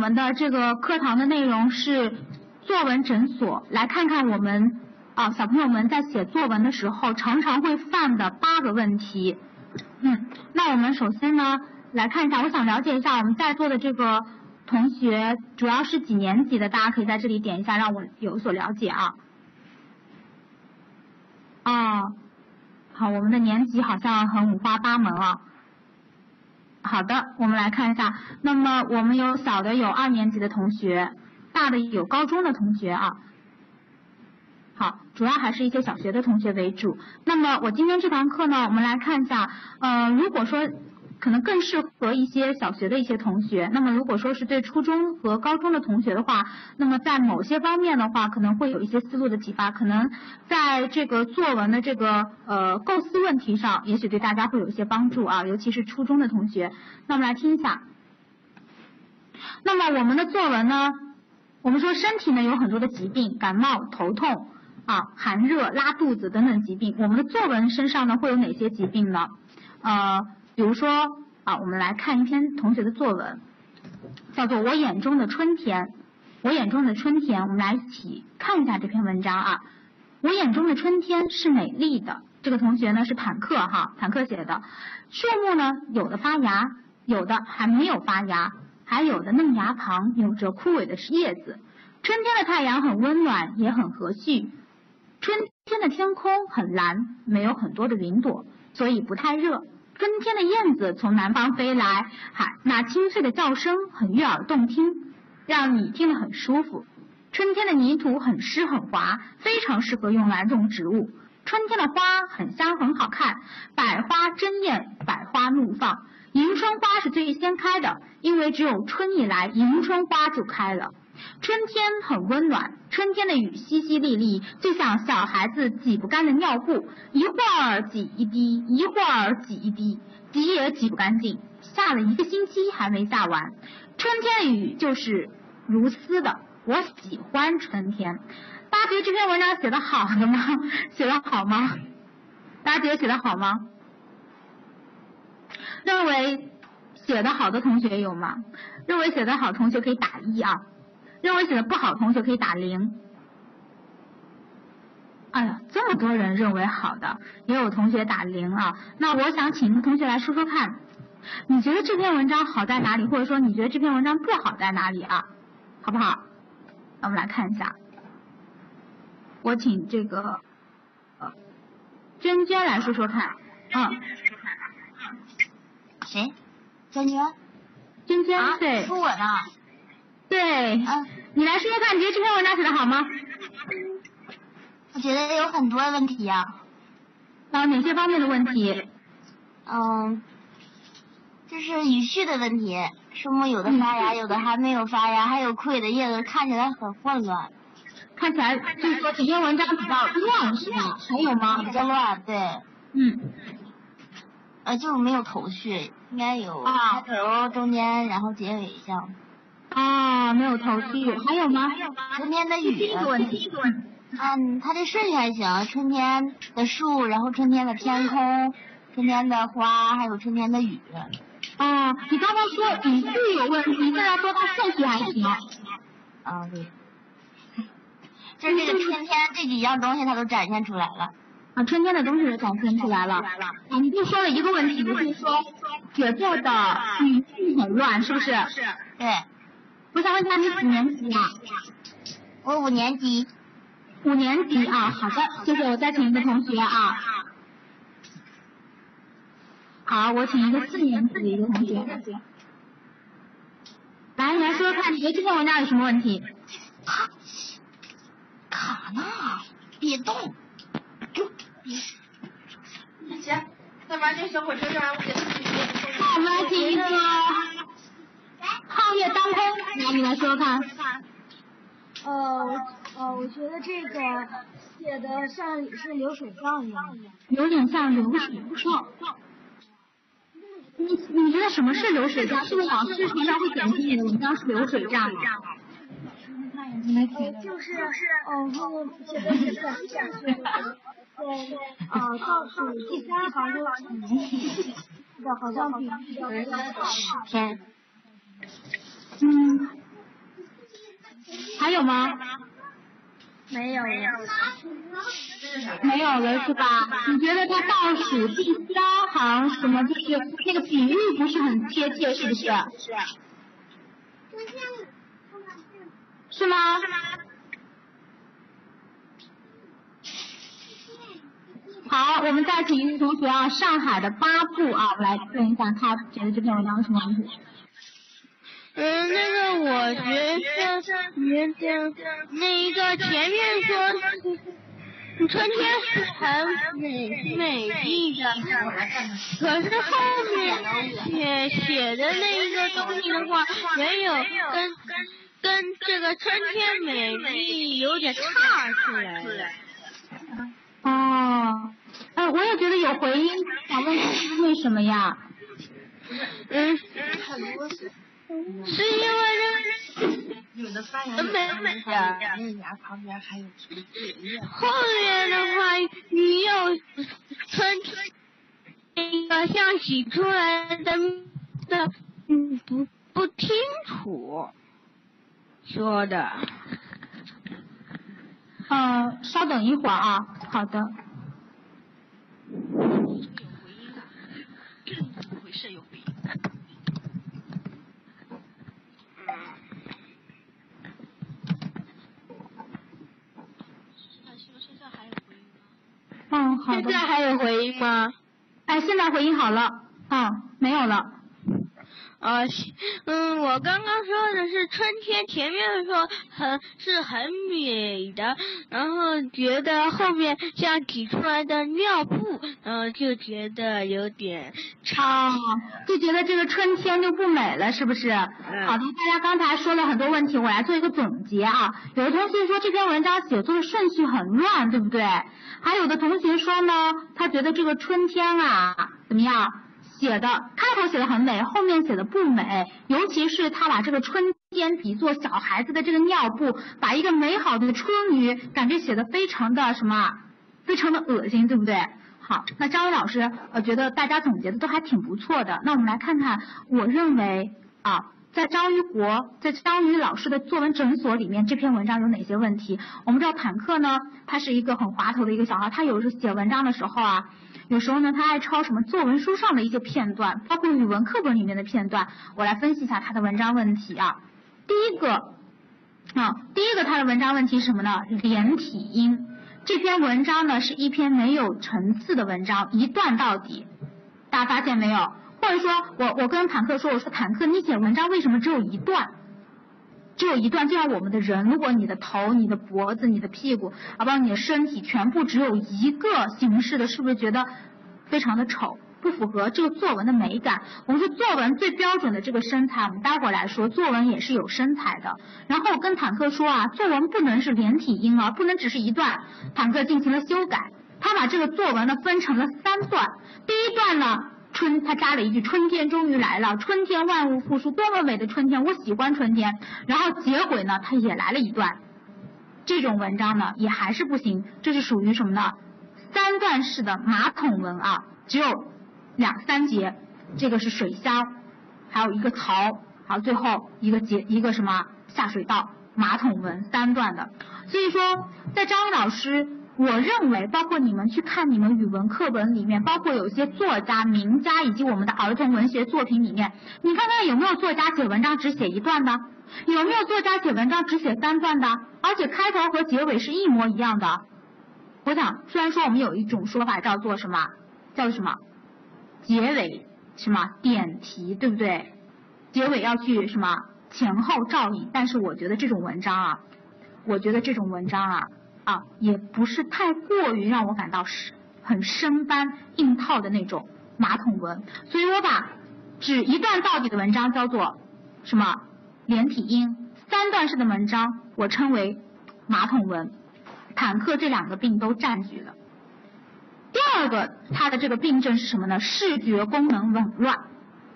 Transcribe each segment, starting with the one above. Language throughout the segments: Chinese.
我们的这个课堂的内容是作文诊所，来看看我们啊小朋友们在写作文的时候常常会犯的八个问题。嗯，那我们首先呢来看一下，我想了解一下我们在座的这个同学主要是几年级的，大家可以在这里点一下，让我有所了解啊。啊，好，我们的年级好像很五花八门啊。好的，我们来看一下。那么我们有小的有二年级的同学，大的有高中的同学啊。好，主要还是一些小学的同学为主。那么我今天这堂课呢，我们来看一下，呃，如果说。可能更适合一些小学的一些同学。那么如果说是对初中和高中的同学的话，那么在某些方面的话，可能会有一些思路的启发。可能在这个作文的这个呃构思问题上，也许对大家会有一些帮助啊，尤其是初中的同学。那我们来听一下。那么我们的作文呢，我们说身体呢有很多的疾病，感冒、头痛啊、寒热、拉肚子等等疾病。我们的作文身上呢会有哪些疾病呢？呃。比如说啊，我们来看一篇同学的作文，叫做《我眼中的春天》。我眼中的春天，我们来一起看一下这篇文章啊。我眼中的春天是美丽的。这个同学呢是坦克哈，坦克写的。树木呢，有的发芽，有的还没有发芽，还有的嫩芽旁有着枯萎的叶子。春天的太阳很温暖，也很和煦。春天的天空很蓝，没有很多的云朵，所以不太热。春天的燕子从南方飞来，喊那清脆的叫声很悦耳动听，让你听得很舒服。春天的泥土很湿很滑，非常适合用来种植物。春天的花很香很好看，百花争艳，百花怒放。迎春花是最先开的，因为只有春一来，迎春花就开了。春天很温暖，春天的雨淅淅沥沥，就像小孩子挤不干的尿布，一会儿挤一滴，一会儿挤一滴，挤也挤不干净，下了一个星期还没下完。春天的雨就是如丝的，我喜欢春天。大家觉得这篇文章写的好的吗？写的好吗？大家觉得写的好吗？认为写的好的同学有吗？认为写的好同学可以打一啊。认为写的不好，同学可以打零。哎呀，这么多人认为好的，也有同学打零啊。那我想请同学来说说看，你觉得这篇文章好在哪里，或者说你觉得这篇文章不好在哪里啊？好不好？那我们来看一下。我请这个娟娟来说说看。嗯。谁？娟娟。娟娟，对。说我呢。对，嗯，你来说说看，你觉得这篇文章写的好吗？我觉得有很多问题呀。啊，哪些方面的问题？嗯，就是语序的问题，树木有的发芽，有的还没有发芽，还有枯萎的叶子，看起来很混乱。看起来就是说这篇文章比较乱是吧？还有吗？比较乱，对。嗯。呃，就是没有头绪，应该有开头、中间，然后结尾这样。啊，没有头绪，还有吗？春天的雨。第一个问题嗯，它这顺序还行，春天的树，然后春天的天空，春天的花，还有春天的雨。啊，你刚才说语序有问题，现在说它顺序还行。啊，对。就是这个春天这几样东西它都展现出来了。啊，春天的东西都展现出来了。啊，你就说了一个问题，就是说写作的语序很乱，是不是？是。对。我想问一下，你几年级啊？我五年级。五年级啊，好的，谢谢。我再请一个同学啊。好，我请一个四年级的一个同学。来，你来说说看，你觉得这篇文章有什么问题？卡，卡呢？别动。别。行，再把这小火车让我给他好，我们来听一个。皓月当空，来你来说说看。呃呃，我觉得这个写的像是流水账？一样，有点像流水账。你你觉得什么是流水账？是不是老师常常会点评你的文章是流水账。啊？就是，嗯，写的是很像是，对，啊，倒数第三行就的，好像比较天。嗯，还有吗？没有了。没有了是吧？你觉得它倒数第三行什么就是那个比喻不是很贴切，是不是？是吗？好，我们再请一位同学啊，上海的八部啊，我们来问一下他觉得这篇文章有什么问题？嗯，那个我觉得，觉得那一个前面说春天是很美美丽的，可是后面写写的那一个东西的话，没有跟跟这个春天美丽有点差出来了。哦，哎，我也觉得有回音，想问为什么呀？嗯。是因为这很美美的，后面的话，你有春天，那个像洗出来的的，嗯，不不清楚说的。嗯，稍等一会儿啊，好的。有回音的，怎么回事？有回音。嗯，好的。现在还有回音吗？哎，现在回音好了，啊，没有了。啊，嗯，我刚刚说的是春天，前面说很是很美的，然后觉得后面像挤出来的尿布，嗯，就觉得有点差，就觉得这个春天就不美了，是不是？好的，大家刚才说了很多问题，我来做一个总结啊。有的同学说这篇文章写作的顺序很乱，对不对？还有的同学说呢，他觉得这个春天啊，怎么样？写的开头写的很美，后面写的不美，尤其是他把这个春天比作小孩子的这个尿布，把一个美好的春雨感觉写的非常的什么，非常的恶心，对不对？好，那张伟老师我觉得大家总结的都还挺不错的，那我们来看看，我认为啊，在张于国在张宇老师的作文诊所里面这篇文章有哪些问题？我们知道坦克呢，他是一个很滑头的一个小孩，他有时写文章的时候啊。有时候呢，他爱抄什么作文书上的一些片段，包括语文课本里面的片段。我来分析一下他的文章问题啊。第一个啊，第一个他的文章问题是什么呢？连体音。这篇文章呢是一篇没有层次的文章，一段到底。大家发现没有？或者说我我跟坦克说，我说坦克，你写文章为什么只有一段？只有一段，就像我们的人，如果你的头、你的脖子、你的屁股，啊，包括你的身体，全部只有一个形式的，是不是觉得非常的丑，不符合这个作文的美感？我们说作文最标准的这个身材，我们待会儿来说，作文也是有身材的。然后我跟坦克说啊，作文不能是连体婴儿，不能只是一段。坦克进行了修改，他把这个作文呢分成了三段。第一段呢。春，他加了一句“春天终于来了，春天万物复苏，多么美的春天，我喜欢春天。”然后结尾呢，他也来了一段，这种文章呢也还是不行，这是属于什么呢？三段式的马桶文啊，只有两三节，这个是水箱，还有一个槽，还有最后一个节一个什么下水道，马桶文三段的。所以说，在张老师。我认为，包括你们去看你们语文课本里面，包括有些作家、名家以及我们的儿童文学作品里面，你看看有没有作家写文章只写一段的？有没有作家写文章只写三段的？而且开头和结尾是一模一样的？我想，虽然说我们有一种说法叫做什么，叫做什么，结尾什么点题，对不对？结尾要去什么前后照应，但是我觉得这种文章啊，我觉得这种文章啊。啊，也不是太过于让我感到是很生搬硬套的那种马桶文，所以我把只一段到底的文章叫做什么连体婴，三段式的文章我称为马桶文。坦克这两个病都占据了。第二个，它的这个病症是什么呢？视觉功能紊乱。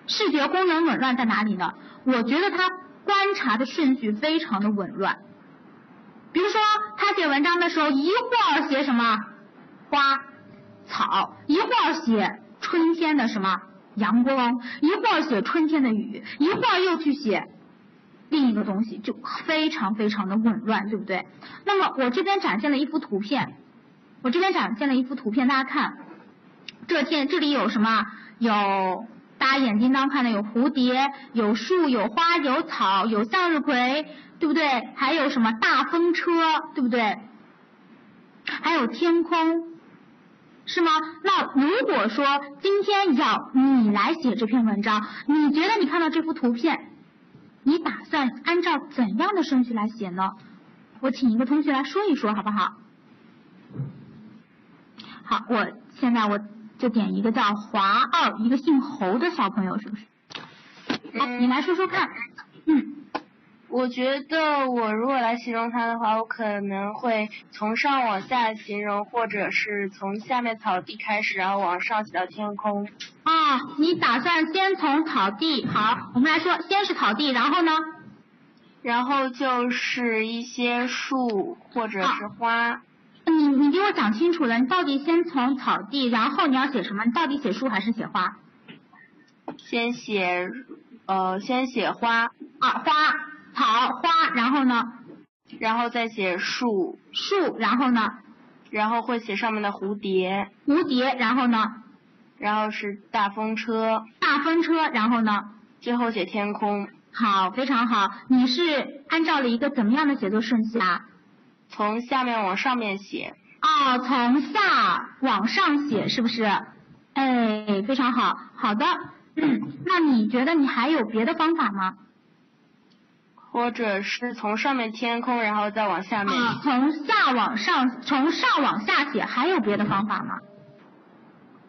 视觉功能紊乱在哪里呢？我觉得他观察的顺序非常的紊乱。比如说，他写文章的时候，一会儿写什么？花草，一会儿写春天的什么？阳光，一会儿写春天的雨，一会儿又去写另一个东西，就非常非常的紊乱，对不对？那么我这边展现了一幅图片，我这边展现了一幅图片，大家看，这天这里有什么？有大家眼睛当看的有蝴蝶，有树，有花，有草，有向日葵，对不对？还有什么大风车，对不对？还有天空，是吗？那如果说今天要你来写这篇文章，你觉得你看到这幅图片，你打算按照怎样的顺序来写呢？我请一个同学来说一说，好不好？好，我现在我就点一个叫华二，一个姓侯的小朋友，是不是？好，你来说说看。嗯。我觉得我如果来形容它的话，我可能会从上往下形容，或者是从下面草地开始，然后往上写到天空。啊，你打算先从草地？好，我们来说，先是草地，然后呢？然后就是一些树或者是花。你你给我讲清楚了，你到底先从草地，然后你要写什么？你到底写树还是写花？先写呃，先写花。啊，花。草花，然后呢？然后再写树树，然后呢？然后会写上面的蝴蝶蝴蝶，然后呢？然后是大风车大风车，然后呢？最后写天空。好，非常好。你是按照了一个怎么样的写作顺序啊？从下面往上面写。哦，从下往上写是不是？哎，非常好。好的，嗯，那你觉得你还有别的方法吗？或者是从上面天空，然后再往下面。啊，从下往上，从上往下写，还有别的方法吗？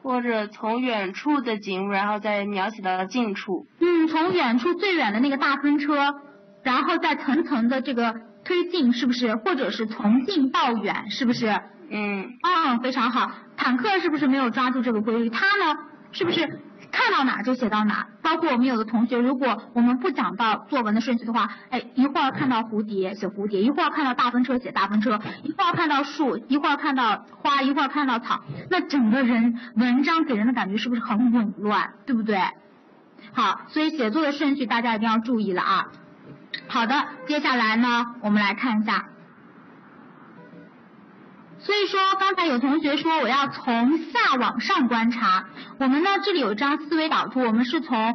或者从远处的景物，然后再描写到近处。嗯，从远处最远的那个大风车，然后再层层的这个推进，是不是？或者是从近到远，是不是？嗯。啊，非常好。坦克是不是没有抓住这个规律？它呢，是不是？看到哪就写到哪，包括我们有的同学，如果我们不讲到作文的顺序的话，哎，一会儿看到蝴蝶写蝴蝶，一会儿看到大风车写大风车，一会儿看到树，一会儿看到花，一会儿看到草，那整个人文章给人的感觉是不是很紊乱，对不对？好，所以写作的顺序大家一定要注意了啊。好的，接下来呢，我们来看一下。所以说，刚才有同学说我要从下往上观察。我们呢这里有一张思维导图，我们是从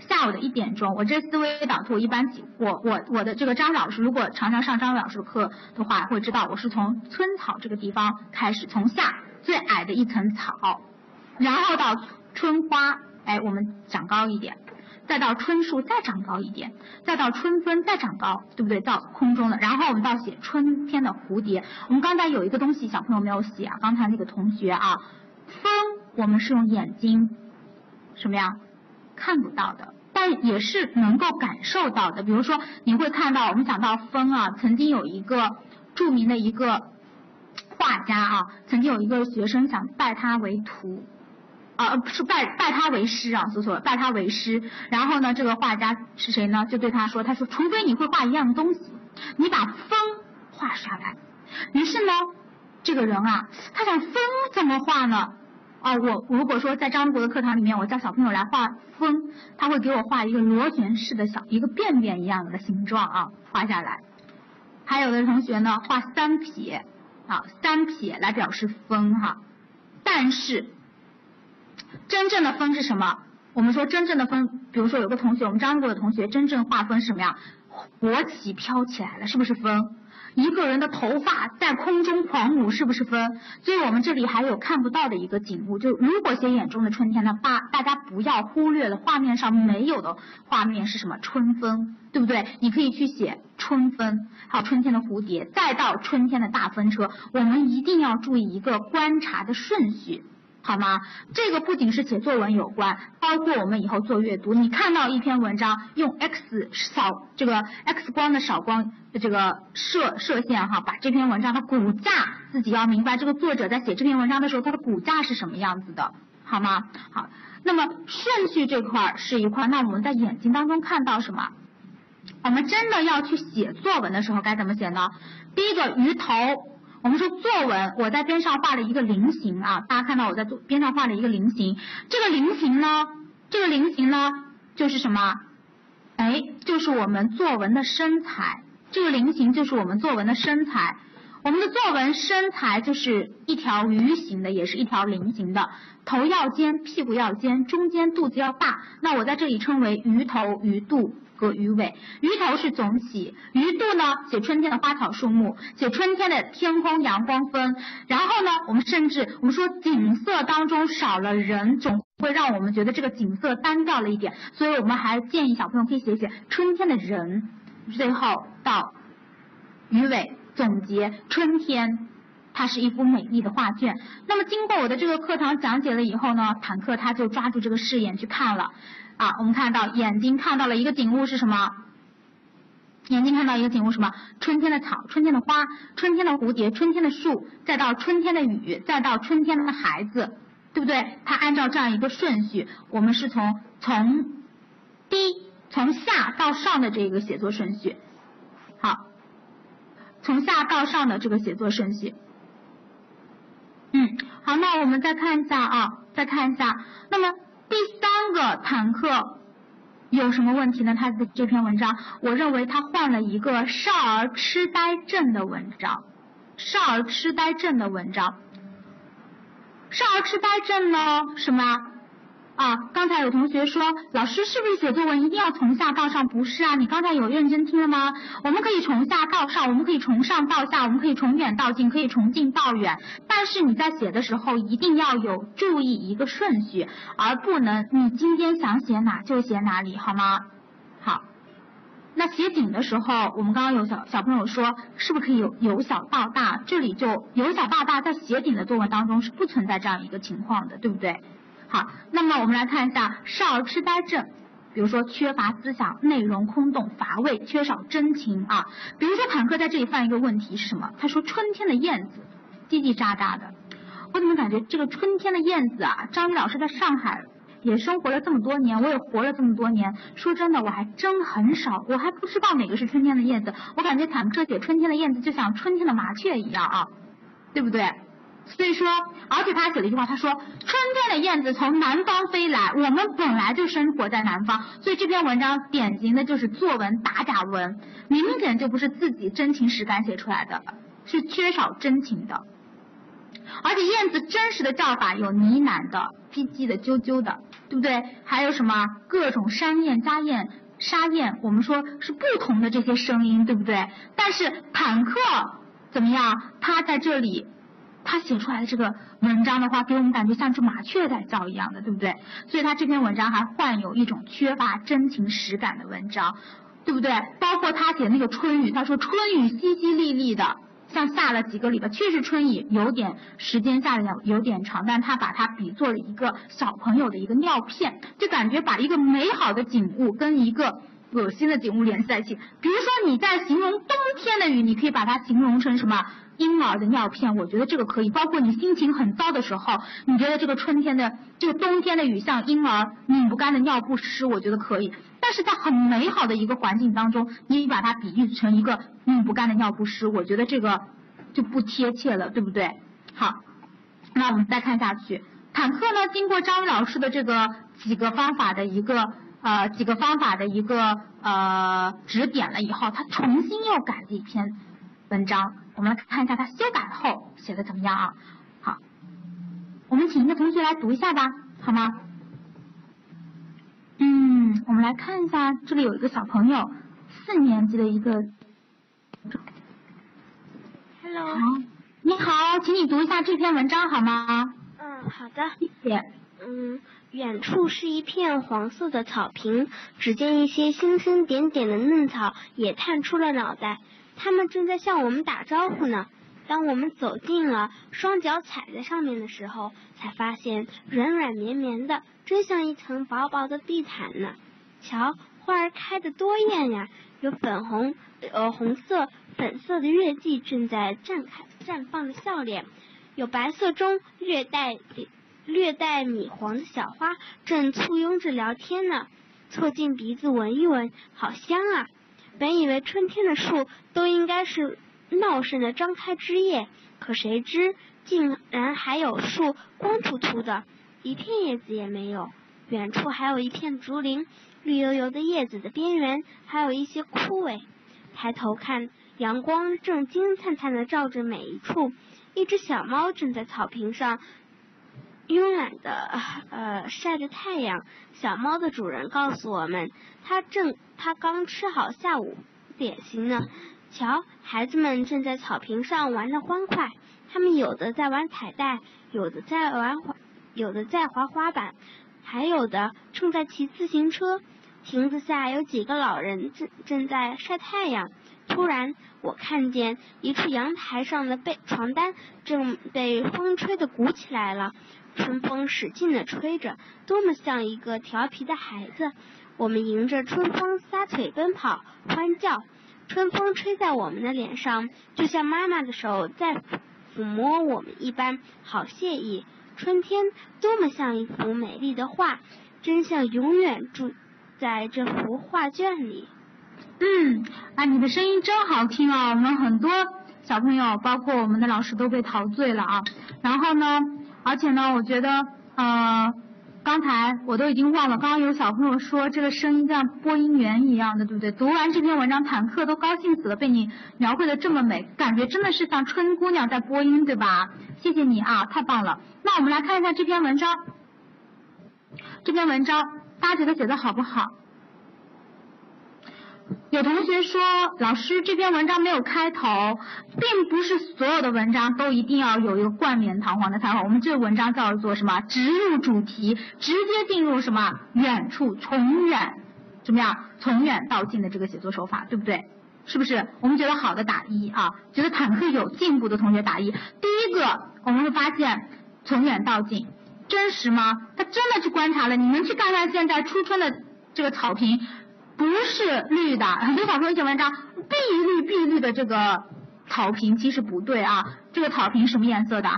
下午的一点钟。我这思维导图一般，我我我的这个张老师，如果常常上张老师的课的话，会知道我是从村草这个地方开始，从下最矮的一层草，然后到春花，哎，我们长高一点。再到春树再长高一点，再到春分再长高，对不对？到空中的，然后我们到写春天的蝴蝶。我们刚才有一个东西小朋友没有写啊，刚才那个同学啊，风我们是用眼睛什么呀看不到的，但也是能够感受到的。比如说你会看到，我们讲到风啊，曾经有一个著名的一个画家啊，曾经有一个学生想拜他为徒。啊，是拜拜他为师啊，说错了，拜他为师。然后呢，这个画家是谁呢？就对他说，他说，除非你会画一样东西，你把风画下来。于是呢，这个人啊，他想风怎么画呢？啊，我如果说在张国的课堂里面，我叫小朋友来画风，他会给我画一个螺旋式的小一个便便一样的形状啊，画下来。还有的同学呢，画三撇，啊，三撇来表示风哈，但是。真正的风是什么？我们说真正的风，比如说有个同学，我们张过的同学，真正画风是什么呀？国旗飘起来了，是不是风？一个人的头发在空中狂舞，是不是风？所以我们这里还有看不到的一个景物，就如果写眼中的春天呢，大大家不要忽略了画面上没有的画面是什么？春风，对不对？你可以去写春风，还有春天的蝴蝶，再到春天的大风车。我们一定要注意一个观察的顺序。好吗？这个不仅是写作文有关，包括我们以后做阅读。你看到一篇文章，用 X 扫这个 X 光的扫光这个射射线哈，把这篇文章的骨架自己要明白。这个作者在写这篇文章的时候，他的骨架是什么样子的，好吗？好，那么顺序这块是一块，那我们在眼睛当中看到什么？我们真的要去写作文的时候该怎么写呢？第一个鱼头。我们说作文，我在边上画了一个菱形啊，大家看到我在边上画了一个菱形。这个菱形呢，这个菱形呢，就是什么？哎，就是我们作文的身材，这个菱形就是我们作文的身材。我们的作文身材就是一条鱼形的，也是一条菱形的，头要尖，屁股要尖，中间肚子要大。那我在这里称为鱼头、鱼肚和鱼尾。鱼头是总体，鱼肚呢写春天的花草树木，写春天的天空、阳光、风。然后呢，我们甚至我们说景色当中少了人，总会让我们觉得这个景色单调了一点。所以我们还建议小朋友可以写写春天的人，最后到鱼尾。总结春天，它是一幅美丽的画卷。那么经过我的这个课堂讲解了以后呢，坦克他就抓住这个视野去看了。啊，我们看到眼睛看到了一个景物是什么？眼睛看到一个景物什么？春天的草，春天的花，春天的蝴蝶，春天的树，再到春天的雨，再到春天的孩子，对不对？它按照这样一个顺序，我们是从从低从下到上的这个写作顺序。好。从下到上的这个写作顺序，嗯，好，那我们再看一下啊，再看一下，那么第三个坦克有什么问题呢？他的这篇文章，我认为他换了一个少儿痴呆症的文章，少儿痴呆症的文章，少儿痴呆症呢，什么？啊，刚才有同学说，老师是不是写作文一定要从下到上？不是啊，你刚才有认真听了吗？我们可以从下到上，我们可以从上到下，我们可以从远到近，可以从近到远。但是你在写的时候一定要有注意一个顺序，而不能你今天想写哪就写哪里，好吗？好，那写景的时候，我们刚刚有小小朋友说，是不是可以由由小到大？这里就由小到大，在写景的作文当中是不存在这样一个情况的，对不对？好，那么我们来看一下少儿痴呆症，比如说缺乏思想，内容空洞乏味，缺少真情啊。比如说坦克在这里犯一个问题是什么？他说春天的燕子叽叽喳喳的，我怎么感觉这个春天的燕子啊？张宇老师在上海也生活了这么多年，我也活了这么多年，说真的我还真很少，我还不知道哪个是春天的燕子。我感觉坦克写春天的燕子就像春天的麻雀一样啊，对不对？所以说，而且他还写了一句话，他说：“春天的燕子从南方飞来，我们本来就生活在南方。”所以这篇文章典型的就是作文打假文，明显就不是自己真情实感写出来的，是缺少真情的。而且燕子真实的叫法有呢喃的、唧唧的、啾啾的，对不对？还有什么各种山燕、家燕、沙燕，我们说是不同的这些声音，对不对？但是坦克怎么样？他在这里。他写出来的这个文章的话，给我们感觉像只麻雀在叫一样的，对不对？所以他这篇文章还患有一种缺乏真情实感的文章，对不对？包括他写那个春雨，他说春雨淅淅沥沥的，像下了几个礼拜，确实春雨有点时间下的有有点长，但他把它比作了一个小朋友的一个尿片，就感觉把一个美好的景物跟一个恶心的景物联系在一起。比如说你在形容冬天的雨，你可以把它形容成什么？婴儿的尿片，我觉得这个可以。包括你心情很糟的时候，你觉得这个春天的、这个冬天的雨像婴儿拧不干的尿不湿，我觉得可以。但是在很美好的一个环境当中，你把它比喻成一个拧不干的尿不湿，我觉得这个就不贴切了，对不对？好，那我们再看下去。坦克呢，经过张宇老师的这个几个方法的一个呃几个方法的一个呃指点了以后，他重新又改了一篇文章。我们来看一下他修改后写的怎么样啊？好，我们请一个同学来读一下吧，好吗？嗯，我们来看一下，这里有一个小朋友，四年级的一个。Hello。好，你好，请你读一下这篇文章好吗？嗯，好的。谢谢。嗯，远处是一片黄色的草坪，只见一些星星点点的嫩草也探出了脑袋。他们正在向我们打招呼呢。当我们走近了，双脚踩在上面的时候，才发现软软绵绵的，真像一层薄薄的地毯呢。瞧，花儿开的多艳呀！有粉红、呃红色、粉色的月季正在绽开绽放着笑脸，有白色中略带略带米黄的小花正簇拥着聊天呢。凑近鼻子闻一闻，好香啊！本以为春天的树都应该是茂盛的张开枝叶，可谁知竟然还有树光秃秃的，一片叶子也没有。远处还有一片竹林，绿油油的叶子的边缘还有一些枯萎。抬头看，阳光正金灿灿的照着每一处。一只小猫正在草坪上慵懒的呃晒着太阳。小猫的主人告诉我们，它正它刚吃好下午点心呢。瞧，孩子们正在草坪上玩的欢快。他们有的在玩彩带，有的在玩滑，有的在滑滑板，还有的正在骑自行车。亭子下有几个老人正正在晒太阳。突然，我看见一处阳台上的被床单正被风吹得鼓起来了，春风使劲的吹着，多么像一个调皮的孩子。我们迎着春风撒腿奔跑，欢叫。春风吹在我们的脸上，就像妈妈的手在抚摸我们一般，好惬意。春天多么像一幅美丽的画，真像永远住在这幅画卷里。嗯，啊，你的声音真好听啊！我们很多小朋友，包括我们的老师都被陶醉了啊。然后呢，而且呢，我觉得，呃，刚才我都已经忘了，刚刚有小朋友说这个声音像播音员一样的，对不对？读完这篇文章，坦克都高兴死了，被你描绘的这么美，感觉真的是像春姑娘在播音，对吧？谢谢你啊，太棒了。那我们来看一下这篇文章，这篇文章大家觉得写的好不好？有同学说，老师这篇文章没有开头，并不是所有的文章都一定要有一个冠冕堂皇的开头。我们这个文章叫做什么？直入主题，直接进入什么？远处，从远，怎么样？从远到近的这个写作手法，对不对？是不是？我们觉得好的打一啊，觉得坦克有进步的同学打一。第一个，我们会发现从远到近，真实吗？他真的去观察了。你们去看看现在初春的这个草坪。不是绿的，很多小朋友写文章，碧绿碧绿的这个草坪其实不对啊，这个草坪什么颜色的？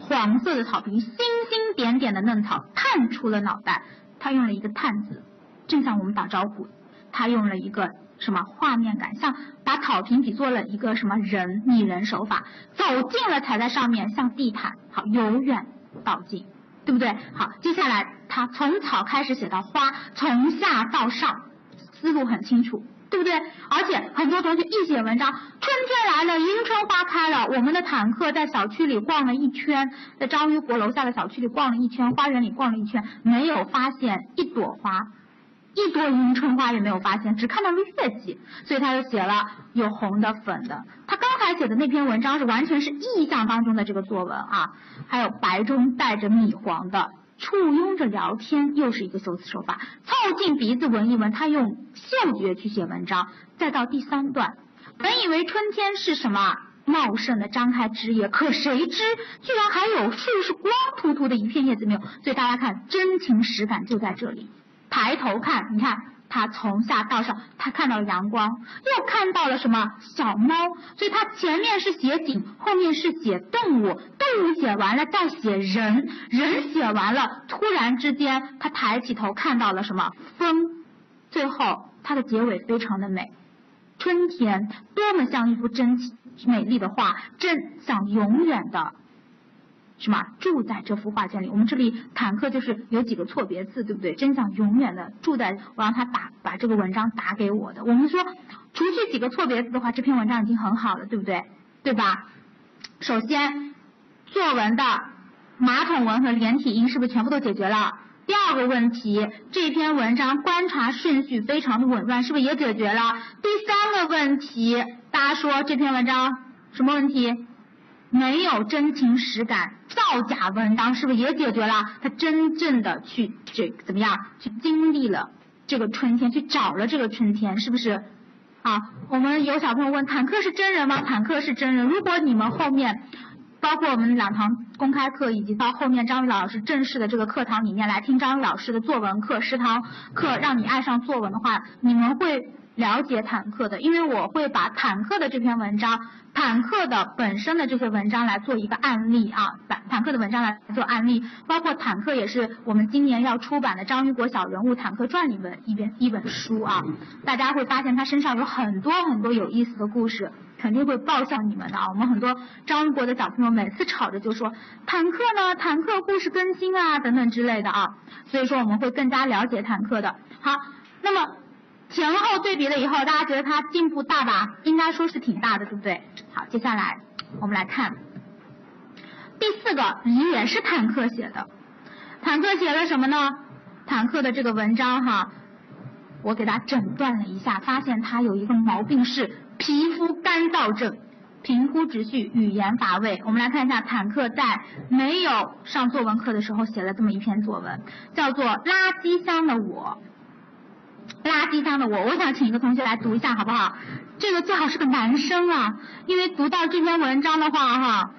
黄色的草坪，星星点点的嫩草，探出了脑袋，他用了一个探字，正向我们打招呼，他用了一个什么画面感，像把草坪比作了一个什么人拟人手法，走近了踩在上面像地毯，好由远到近。对不对？好，接下来他从草开始写到花，从下到上，思路很清楚，对不对？而且很多同学一写文章，春天来了，迎春花开了，我们的坦克在小区里逛了一圈，在章鱼国楼下的小区里逛了一圈，花园里逛了一圈，没有发现一朵花。一朵迎春花也没有发现，只看到了月季，所以他就写了有红的、粉的。他刚才写的那篇文章是完全是意象当中的这个作文啊，还有白中带着米黄的，簇拥着聊天，又是一个修辞手法。凑近鼻子闻一闻，他用嗅觉去写文章。再到第三段，本以为春天是什么茂盛的张开枝叶，可谁知居然还有树是光秃秃的一片叶子没有。所以大家看，真情实感就在这里。抬头看，你看他从下到上，他看到了阳光，又看到了什么小猫，所以他前面是写景，后面是写动物，动物写完了再写人，人写完了，突然之间他抬起头看到了什么风，最后它的结尾非常的美，春天多么像一幅真美丽的画，真像永远的。什么住在这幅画卷里？我们这里坦克就是有几个错别字，对不对？真想永远的住在我让他打把这个文章打给我的。我们说除去几个错别字的话，这篇文章已经很好了，对不对？对吧？首先作文的马桶文和连体音是不是全部都解决了？第二个问题，这篇文章观察顺序非常的紊乱，是不是也解决了？第三个问题，大家说这篇文章什么问题？没有真情实感，造假文章是不是也解决了？他真正的去这怎么样？去经历了这个春天，去找了这个春天，是不是？啊，我们有小朋友问，坦克是真人吗？坦克是真人。如果你们后面，包括我们两堂公开课，以及到后面张宇老师正式的这个课堂里面来听张宇老师的作文课、食堂课，让你爱上作文的话，你们会了解坦克的，因为我会把坦克的这篇文章，坦克的本身的这些文章来做一个案例啊，坦坦克的文章来做案例，包括坦克也是我们今年要出版的张雨果小人物坦克传里面一本一本书啊，大家会发现他身上有很多很多有意思的故事，肯定会爆笑你们的啊。我们很多张雨果的小朋友每次吵着就说坦克呢，坦克故事更新啊等等之类的啊，所以说我们会更加了解坦克的。好，那么。前后对比了以后，大家觉得他进步大吧？应该说是挺大的，对不对？好，接下来我们来看第四个，也是坦克写的。坦克写了什么呢？坦克的这个文章哈，我给他诊断了一下，发现他有一个毛病是皮肤干燥症，平铺直叙，语言乏味。我们来看一下，坦克在没有上作文课的时候写了这么一篇作文，叫做《垃圾箱的我》。垃圾箱的我，我想请一个同学来读一下，好不好？这个最好是个男生啊，因为读到这篇文章的话，哈，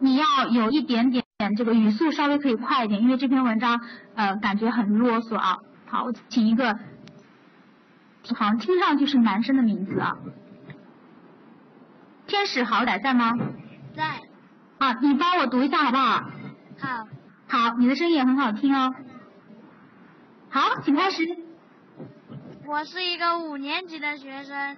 你要有一点点这个语速稍微可以快一点，因为这篇文章呃感觉很啰嗦啊。好，我请一个，好像听上去是男生的名字啊。天使好歹在吗？在。啊，你帮我读一下好不好？好。好，你的声音也很好听哦。好，请开始。我是一个五年级的学生，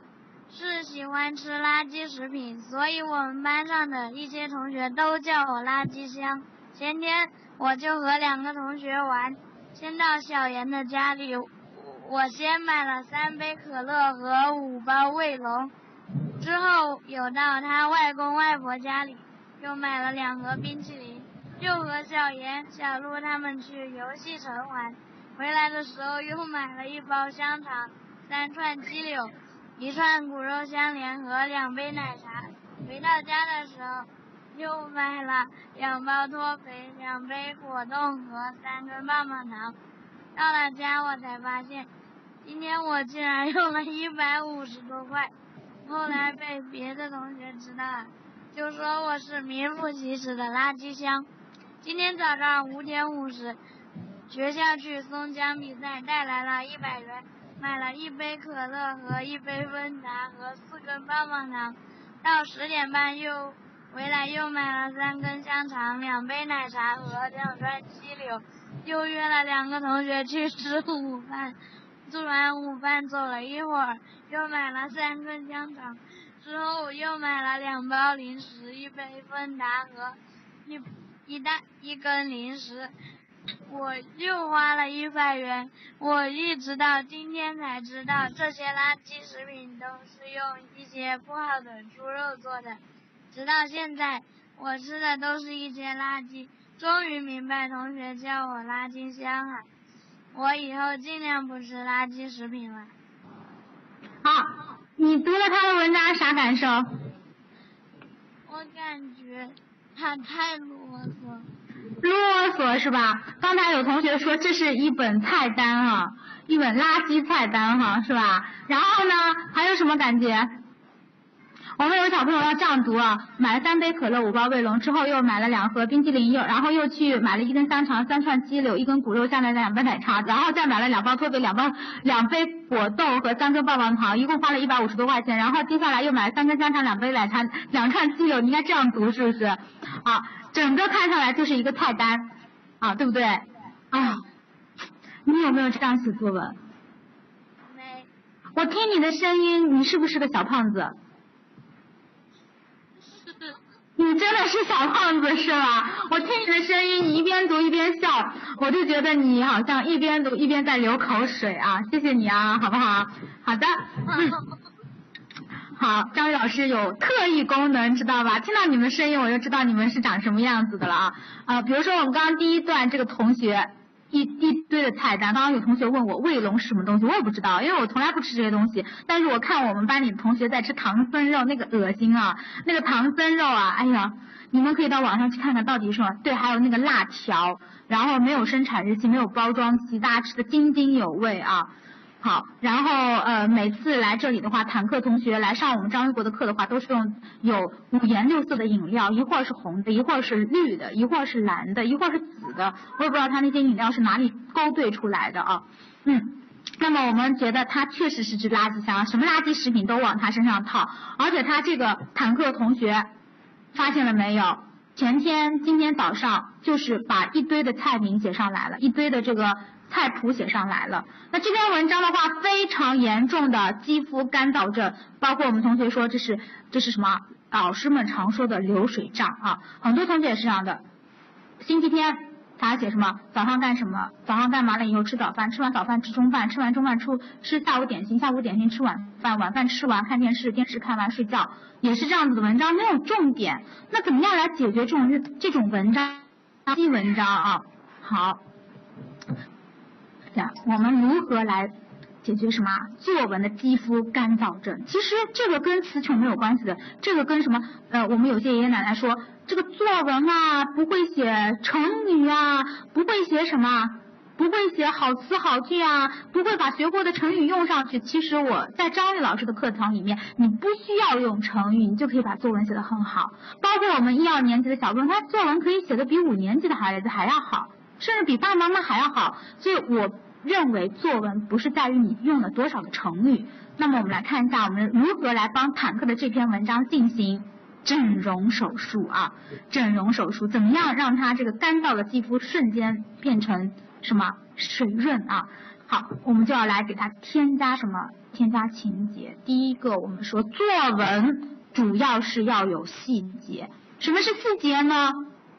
是喜欢吃垃圾食品，所以我们班上的一些同学都叫我垃圾箱。前天我就和两个同学玩，先到小严的家里，我先买了三杯可乐和五包卫龙，之后有到他外公外婆家里，又买了两盒冰淇淋，又和小严、小鹿他们去游戏城玩。回来的时候又买了一包香肠、三串鸡柳、一串骨肉相连和两杯奶茶。回到家的时候又买了两包脱肥、两杯果冻和三根棒棒糖。到了家我才发现，今天我竟然用了一百五十多块。后来被别的同学知道了，就说我是名副其实的垃圾箱。今天早上五点五十。学校去松江比赛带来了一百元，买了一杯可乐和一杯芬达和四根棒棒糖。到十点半又回来又买了三根香肠、两杯奶茶和两串鸡柳，又约了两个同学去吃午饭。吃完午饭走了一会儿，又买了三根香肠，之后又买了两包零食、一杯芬达和一一袋一根零食。我又花了一百元，我一直到今天才知道这些垃圾食品都是用一些不好的猪肉做的。直到现在，我吃的都是一些垃圾。终于明白同学叫我垃圾箱了。我以后尽量不吃垃圾食品了。好，你读了他的文章啥感受？我感觉他太啰嗦。啰嗦是吧？刚才有同学说这是一本菜单啊，一本垃圾菜单哈，是吧？然后呢，还有什么感觉？我们有小朋友要这样读啊，买了三杯可乐，五包卫龙，之后又买了两盒冰淇淋，又然后又去买了一根香肠，三串鸡柳，一根骨肉相连的两杯奶茶，然后再买了两包脱肥，两包两杯果冻和三根棒棒糖，一共花了一百五十多块钱。然后接下来又买了三根香肠，两杯奶茶，两串鸡柳，你应该这样读是不是？啊。整个看上来就是一个菜单，啊，对不对？啊，你有没有这样写作文？没。我听你的声音，你是不是个小胖子？是。你真的是小胖子是吧？我听你的声音，你一边读一边笑，我就觉得你好像一边读一边在流口水啊！谢谢你啊，好不好？好的。好，张宇老师有特异功能，知道吧？听到你们声音，我就知道你们是长什么样子的了啊啊！比如说我们刚刚第一段这个同学一一堆的菜单，刚刚有同学问我卫龙是什么东西，我也不知道，因为我从来不吃这些东西。但是我看我们班里的同学在吃唐僧肉，那个恶心啊！那个唐僧肉啊，哎呀，你们可以到网上去看看到底什么。对，还有那个辣条，然后没有生产日期，没有包装期，大家吃的津津有味啊。好，然后呃，每次来这里的话，坦克同学来上我们张一国的课的话，都是用有五颜六色的饮料，一会儿是红的，一会儿是绿的，一会儿是蓝的，一会儿是紫的，我也不知道他那些饮料是哪里勾兑出来的啊。嗯，那么我们觉得他确实是只垃圾箱，什么垃圾食品都往他身上套，而且他这个坦克同学发现了没有？前天、今天早上就是把一堆的菜名写上来了，一堆的这个菜谱写上来了。那这篇文章的话，非常严重的肌肤干燥症，包括我们同学说这是这是什么？老师们常说的流水账啊，很多同学也是这样的。星期天他写什么？早上干什么？早上干嘛了以后吃早饭，吃完早饭吃中饭，吃完中饭出吃下午点心，下午点心吃晚饭，晚饭吃完看电视，电视看完睡觉。也是这样子的文章，没有重点。那怎么样来解决这种这种文章？记文章啊，好。呀，我们如何来解决什么作文的肌肤干燥症？其实这个跟词穷没有关系的，这个跟什么？呃，我们有些爷爷奶奶说，这个作文啊，不会写成语啊，不会写什么？不会写好词好句啊，不会把学过的成语用上去。其实我在张丽老师的课堂里面，你不需要用成语，你就可以把作文写得很好。包括我们一二年级的小朋友，他作文可以写的比五年级的孩子还要好，甚至比爸爸妈妈还要好。所以我认为作文不是在于你用了多少的成语。那么我们来看一下，我们如何来帮坦克的这篇文章进行整容手术啊？整容手术怎么样让它这个干燥的肌肤瞬间变成？什么水润啊？好，我们就要来给它添加什么？添加情节。第一个，我们说作文主要是要有细节。什么是细节呢？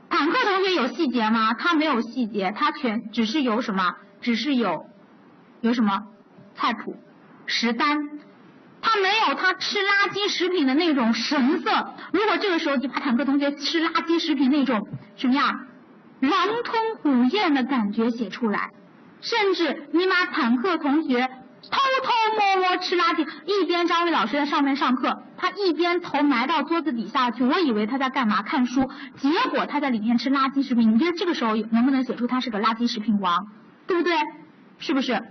坦克同学有细节吗？他没有细节，他全只是有什么？只是有有什么菜谱、食单，他没有他吃垃圾食品的那种神色。如果这个时候就把坦克同学吃垃圾食品那种什么呀？狼吞虎咽的感觉写出来，甚至你把坦克同学偷偷摸摸吃垃圾，一边张伟老师在上面上课，他一边头埋到桌子底下去，我以为他在干嘛看书，结果他在里面吃垃圾食品。你觉得这个时候能不能写出他是个垃圾食品王，对不对？是不是？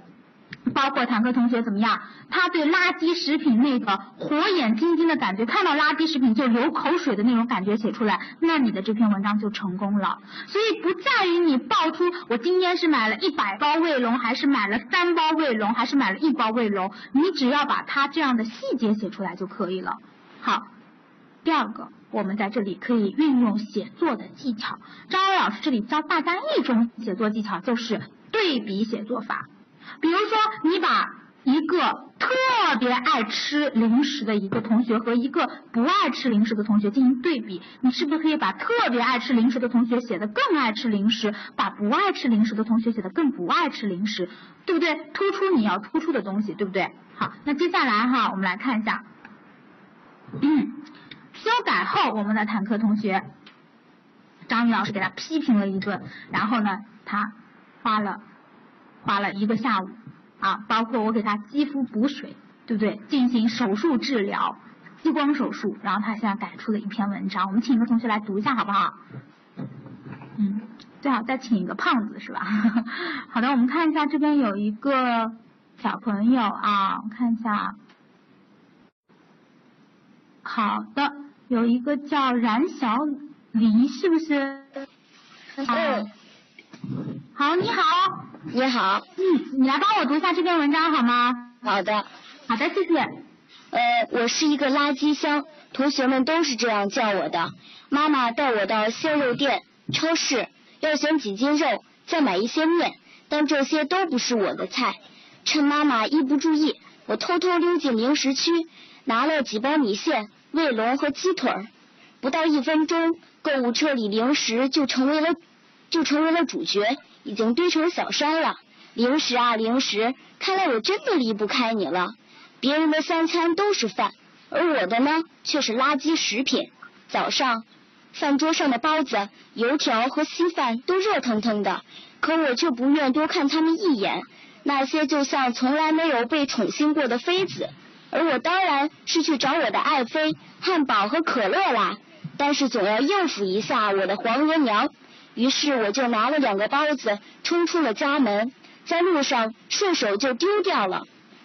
包括坦克同学怎么样？他对垃圾食品那个火眼金睛的感觉，看到垃圾食品就流口水的那种感觉写出来，那你的这篇文章就成功了。所以不在于你报出我今天是买了一百包卫龙，还是买了三包卫龙，还是买了一包卫龙，你只要把它这样的细节写出来就可以了。好，第二个，我们在这里可以运用写作的技巧。张老师这里教大家一种写作技巧，就是对比写作法。比如说，你把一个特别爱吃零食的一个同学和一个不爱吃零食的同学进行对比，你是不是可以把特别爱吃零食的同学写的更爱吃零食，把不爱吃零食的同学写的更不爱吃零食，对不对？突出你要突出的东西，对不对？好，那接下来哈，我们来看一下，修改后我们的坦克同学，张宇老师给他批评了一顿，然后呢，他花了。花了一个下午啊，包括我给他肌肤补水，对不对？进行手术治疗，激光手术，然后他现在改出了一篇文章，我们请一个同学来读一下好不好？嗯，最好再请一个胖子是吧？好的，我们看一下这边有一个小朋友啊，我看一下，好的，有一个叫冉小黎，是不是？嗯。好，你好。你好，嗯，你来帮我读一下这篇文章好吗？好的，好的，谢谢。呃，我是一个垃圾箱，同学们都是这样叫我的。妈妈带我到鲜肉店、超市，要选几斤肉，再买一些面，但这些都不是我的菜。趁妈妈一不注意，我偷偷溜进零食区，拿了几包米线、卫龙和鸡腿儿。不到一分钟，购物车里零食就成为了就成为了主角。已经堆成小山了，零食啊零食，看来我真的离不开你了。别人的三餐都是饭，而我的呢却是垃圾食品。早上饭桌上的包子、油条和稀饭都热腾腾的，可我却不愿多看他们一眼。那些就像从来没有被宠幸过的妃子，而我当然是去找我的爱妃、汉堡和可乐啦。但是总要应付一下我的皇额娘。于是我就拿了两个包子，冲出了家门，在路上顺手就丢掉了。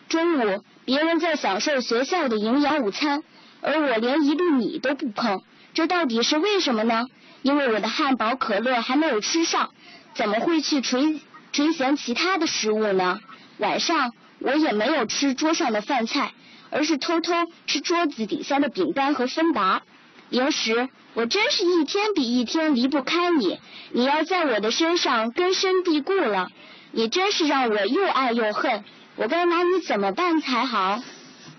中午，别人在享受学校的营养午餐，而我连一粒米都不碰，这到底是为什么呢？因为我的汉堡、可乐还没有吃上，怎么会去垂垂涎其他的食物呢？晚上，我也没有吃桌上的饭菜，而是偷偷吃桌子底下的饼干和芬达。零食，我真是一天比一天离不开你，你要在我的身上根深蒂固了。你真是让我又爱又恨，我该拿你怎么办才好？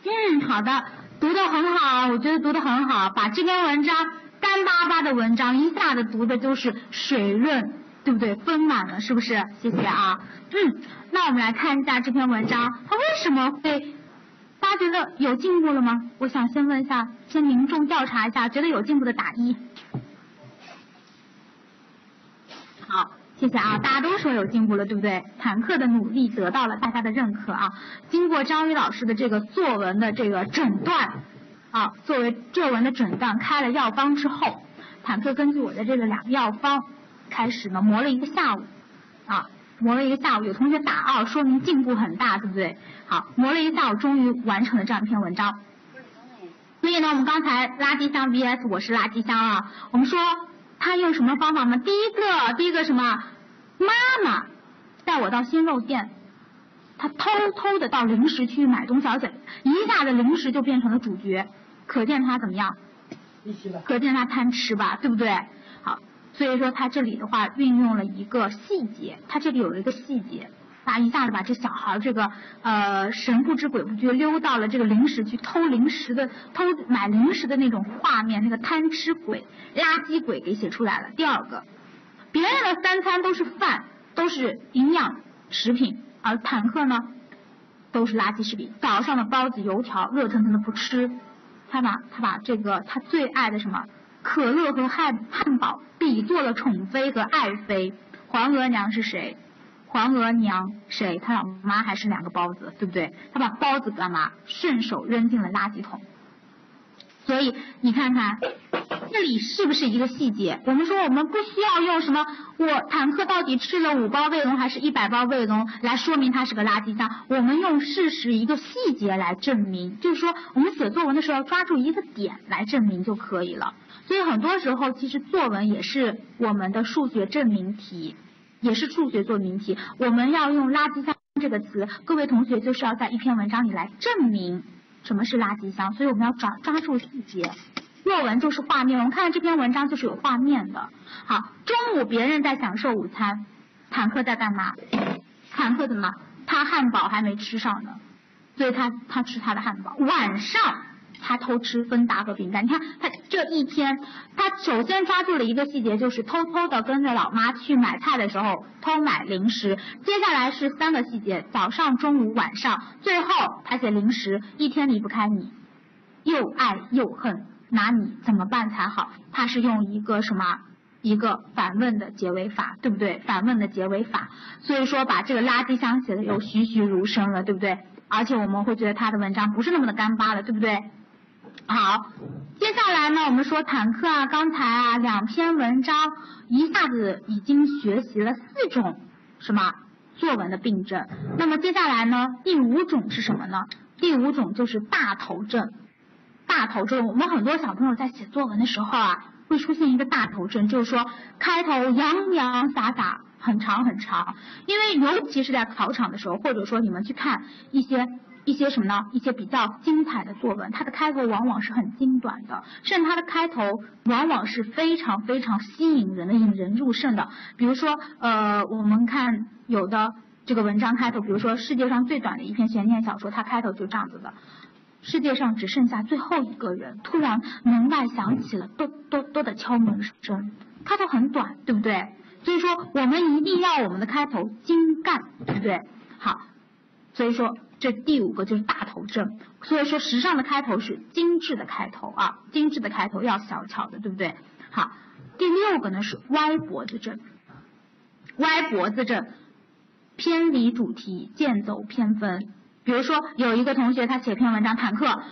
嗯，好的，读的很好，我觉得读的很好，把这篇文章干巴巴的文章一下子读的就是水润，对不对？丰满了，是不是？谢谢啊。嗯，那我们来看一下这篇文章，它为什么会？大家觉得有进步了吗？我想先问一下，先民众调查一下，觉得有进步的打一。好，谢谢啊，大家都说有进步了，对不对？坦克的努力得到了大家的认可啊。经过张宇老师的这个作文的这个诊断啊，作为作文的诊断开了药方之后，坦克根据我的这个两个药方开始呢磨了一个下午啊。磨了一个下午，有同学打二，说明进步很大，对不对？好，磨了一个下午，终于完成了这样一篇文章。所以呢，我们刚才垃圾箱 vs 我是垃圾箱啊，我们说他用什么方法呢？第一个，第一个什么？妈妈带我到鲜肉店，他偷偷的到零食区买东西，而且一下子零食就变成了主角，可见他怎么样？可见他贪吃吧，对不对？所以说他这里的话运用了一个细节，他这里有一个细节，啊一下子把这小孩这个呃神不知鬼不觉溜到了这个零食去偷零食的偷买零食的那种画面，那个贪吃鬼、垃圾鬼给写出来了。第二个，别人的三餐都是饭，都是营养食品，而坦克呢都是垃圾食品。早上的包子、油条热腾腾的不吃，他把他把这个他最爱的什么？可乐和汉汉堡比作了宠妃和爱妃，皇额娘是谁？皇额娘谁？他老妈还是两个包子，对不对？他把包子干嘛？顺手扔进了垃圾桶。所以你看看，这里是不是一个细节？我们说我们不需要用什么，我坦克到底吃了五包卫龙还是一百包卫龙来说明它是个垃圾箱？我们用事实一个细节来证明，就是说我们写作文的时候抓住一个点来证明就可以了。所以很多时候，其实作文也是我们的数学证明题，也是数学作名题。我们要用“垃圾箱”这个词，各位同学就是要在一篇文章里来证明什么是垃圾箱。所以我们要抓抓住细节。作文就是画面，我们看这篇文章就是有画面的。好，中午别人在享受午餐，坦克在干嘛？坦克怎么？他汉堡还没吃上呢，所以他他吃他的汉堡。晚上。他偷吃芬达和饼干，你看他这一天，他首先抓住了一个细节，就是偷偷的跟着老妈去买菜的时候偷买零食。接下来是三个细节：早上、中午、晚上。最后他写零食，一天离不开你，又爱又恨，拿你怎么办才好？他是用一个什么？一个反问的结尾法，对不对？反问的结尾法，所以说把这个垃圾箱写的又栩栩如生了，对不对？而且我们会觉得他的文章不是那么的干巴了，对不对？好，接下来呢，我们说坦克啊，刚才啊两篇文章一下子已经学习了四种什么作文的病症。那么接下来呢，第五种是什么呢？第五种就是大头症。大头症，我们很多小朋友在写作文的时候啊，会出现一个大头症，就是说开头洋洋洒洒，很长很长。因为尤其是在考场的时候，或者说你们去看一些。一些什么呢？一些比较精彩的作文，它的开头往往是很精短的，甚至它的开头往往是非常非常吸引人的、引人入胜的。比如说，呃，我们看有的这个文章开头，比如说世界上最短的一篇悬念小说，它开头就这样子的：世界上只剩下最后一个人，突然门外响起了咚咚咚的敲门声。开头很短，对不对？所以说，我们一定要我们的开头精干，对不对？好，所以说。这第五个就是大头症，所以说时尚的开头是精致的开头啊，精致的开头要小巧的，对不对？好，第六个呢是歪脖子症，歪脖子症，偏离主题，剑走偏锋。比如说有一个同学他写篇文章，坦克，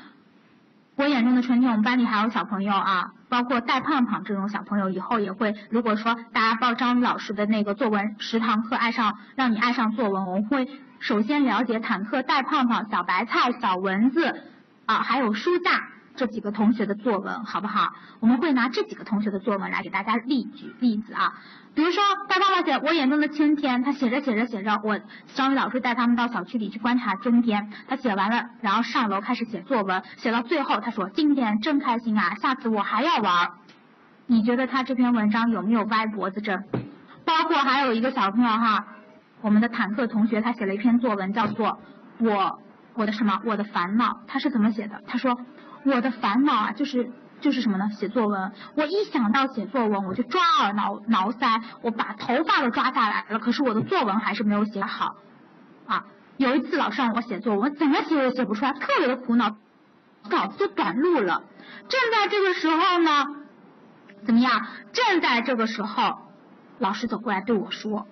我眼中的春天，我们班里还有小朋友啊，包括戴胖胖这种小朋友，以后也会，如果说大家报张宇老师的那个作文十堂课，爱上让你爱上作文，我们会。首先了解坦克、带胖胖、小白菜、小蚊子啊，还有书架，这几个同学的作文，好不好？我们会拿这几个同学的作文来给大家例举例子啊。比如说，他爸爸写我眼中的春天，他写着写着写着，我张宇老师带他们到小区里去观察春天，他写完了，然后上楼开始写作文，写到最后他说今天真开心啊，下次我还要玩。你觉得他这篇文章有没有歪脖子症？包括还有一个小朋友哈，我们的坦克同学，他写了一篇作文叫做我我的什么我的烦恼，他是怎么写的？他说我的烦恼啊就是。就是什么呢？写作文，我一想到写作文，我就抓耳挠挠腮，我把头发都抓下来了。可是我的作文还是没有写好啊！有一次老师让我写作文，怎么写也写不出来，特别的苦恼，稿子就短路了。正在这个时候呢，怎么样？正在这个时候，老师走过来对我说：“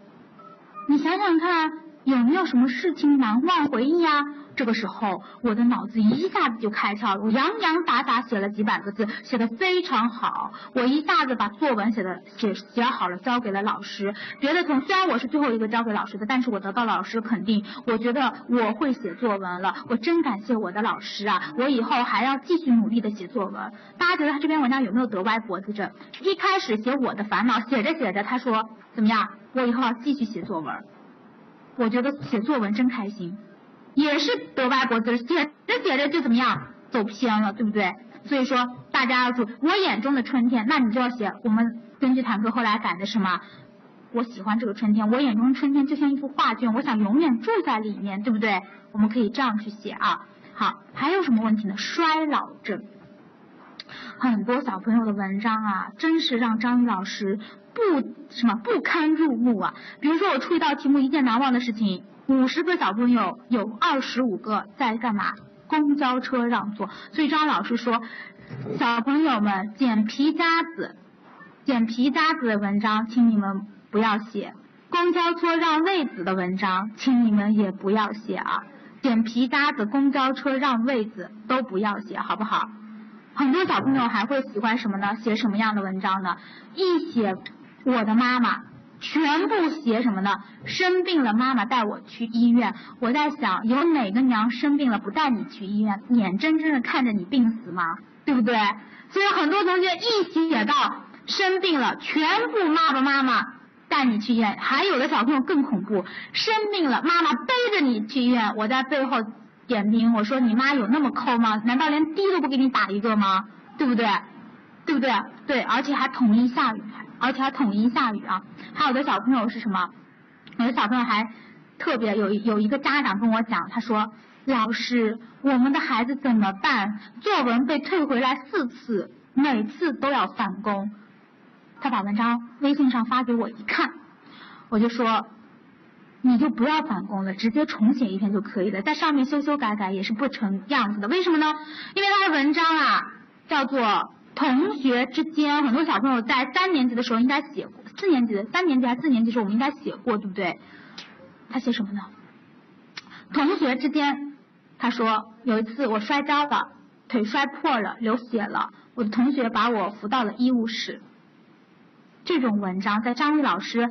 你想想看，有没有什么事情难忘回忆呀？”这个时候，我的脑子一下子就开窍了，我洋洋洒洒写了几百个字，写的非常好。我一下子把作文写的写写好了，交给了老师。别的同虽然我是最后一个交给老师的，但是我得到老师肯定，我觉得我会写作文了。我真感谢我的老师啊！我以后还要继续努力的写作文。大家觉得他这篇文章有没有得歪脖子症？一开始写我的烦恼，写着写着他说怎么样？我以后要继续写作文。我觉得写作文真开心。也是得歪脖子，写着写着就怎么样走偏了，对不对？所以说大家要注意，我眼中的春天，那你就要写我们根据坦克后来改的什么？我喜欢这个春天，我眼中春天就像一幅画卷，我想永远住在里面，对不对？我们可以这样去写啊。好，还有什么问题呢？衰老症，很多小朋友的文章啊，真是让张宇老师不什么不堪入目啊。比如说我出一道题目，一件难忘的事情。五十个小朋友，有二十五个在干嘛？公交车让座。所以张老师说，小朋友们捡皮夹子、捡皮夹子的文章，请你们不要写；公交车让位子的文章，请你们也不要写啊。捡皮夹子、公交车让位子都不要写，好不好？很多小朋友还会喜欢什么呢？写什么样的文章呢？一写我的妈妈。全部写什么呢？生病了，妈妈带我去医院。我在想，有哪个娘生病了不带你去医院，眼睁睁的看着你病死吗？对不对？所以很多同学一写到生病了，全部妈妈妈妈带你去医院。还有的小朋友更恐怖，生病了，妈妈背着你去医院。我在背后点评，我说你妈有那么抠吗？难道连滴都不给你打一个吗？对不对？对不对？对，而且还统一下雨。而且还统一下雨啊！还有的小朋友是什么？有的小朋友还特别有有一个家长跟我讲，他说：“老师，我们的孩子怎么办？作文被退回来四次，每次都要返工。”他把文章微信上发给我一看，我就说：“你就不要返工了，直接重写一篇就可以了，在上面修修改改也是不成样子的。为什么呢？因为他的文章啊叫做。”同学之间，很多小朋友在三年级的时候应该写过，四年级的三年级还是四年级的时候我们应该写过，对不对？他写什么呢？同学之间，他说有一次我摔跤了，腿摔破了，流血了，我的同学把我扶到了医务室。这种文章在张宇老师，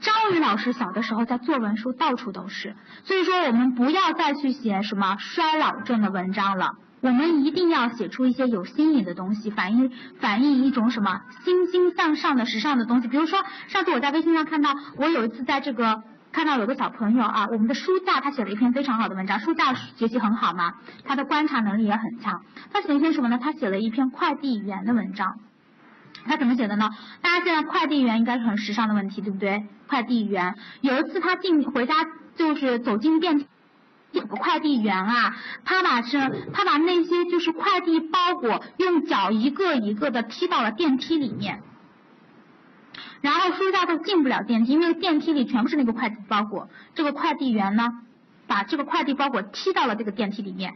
张宇老师小的时候在作文书到处都是，所以说我们不要再去写什么衰老症的文章了。我们一定要写出一些有新颖的东西，反映反映一种什么欣欣向上的时尚的东西。比如说，上次我在微信上看到，我有一次在这个看到有个小朋友啊，我们的书架他写了一篇非常好的文章，书架学习很好嘛，他的观察能力也很强。他写了一篇什么呢？他写了一篇快递员的文章。他怎么写的呢？大家现在快递员应该是很时尚的问题，对不对？快递员有一次他进回家就是走进电梯。有个快递员啊，他把是，他把那些就是快递包裹用脚一个一个的踢到了电梯里面，然后书架都进不了电梯，因为电梯里全部是那个快递包裹。这个快递员呢，把这个快递包裹踢到了这个电梯里面。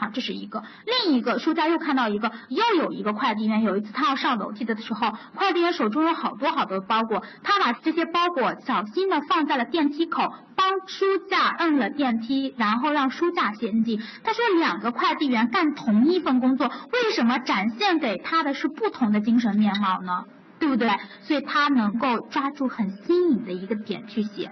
好，这是一个，另一个书架又看到一个，又有一个快递员。有一次他要上楼梯的时候，快递员手中有好多好多包裹，他把这些包裹小心的放在了电梯口，帮书架摁了电梯，然后让书架先进。他说两个快递员干同一份工作，为什么展现给他的是不同的精神面貌呢？对不对？所以他能够抓住很新颖的一个点去写，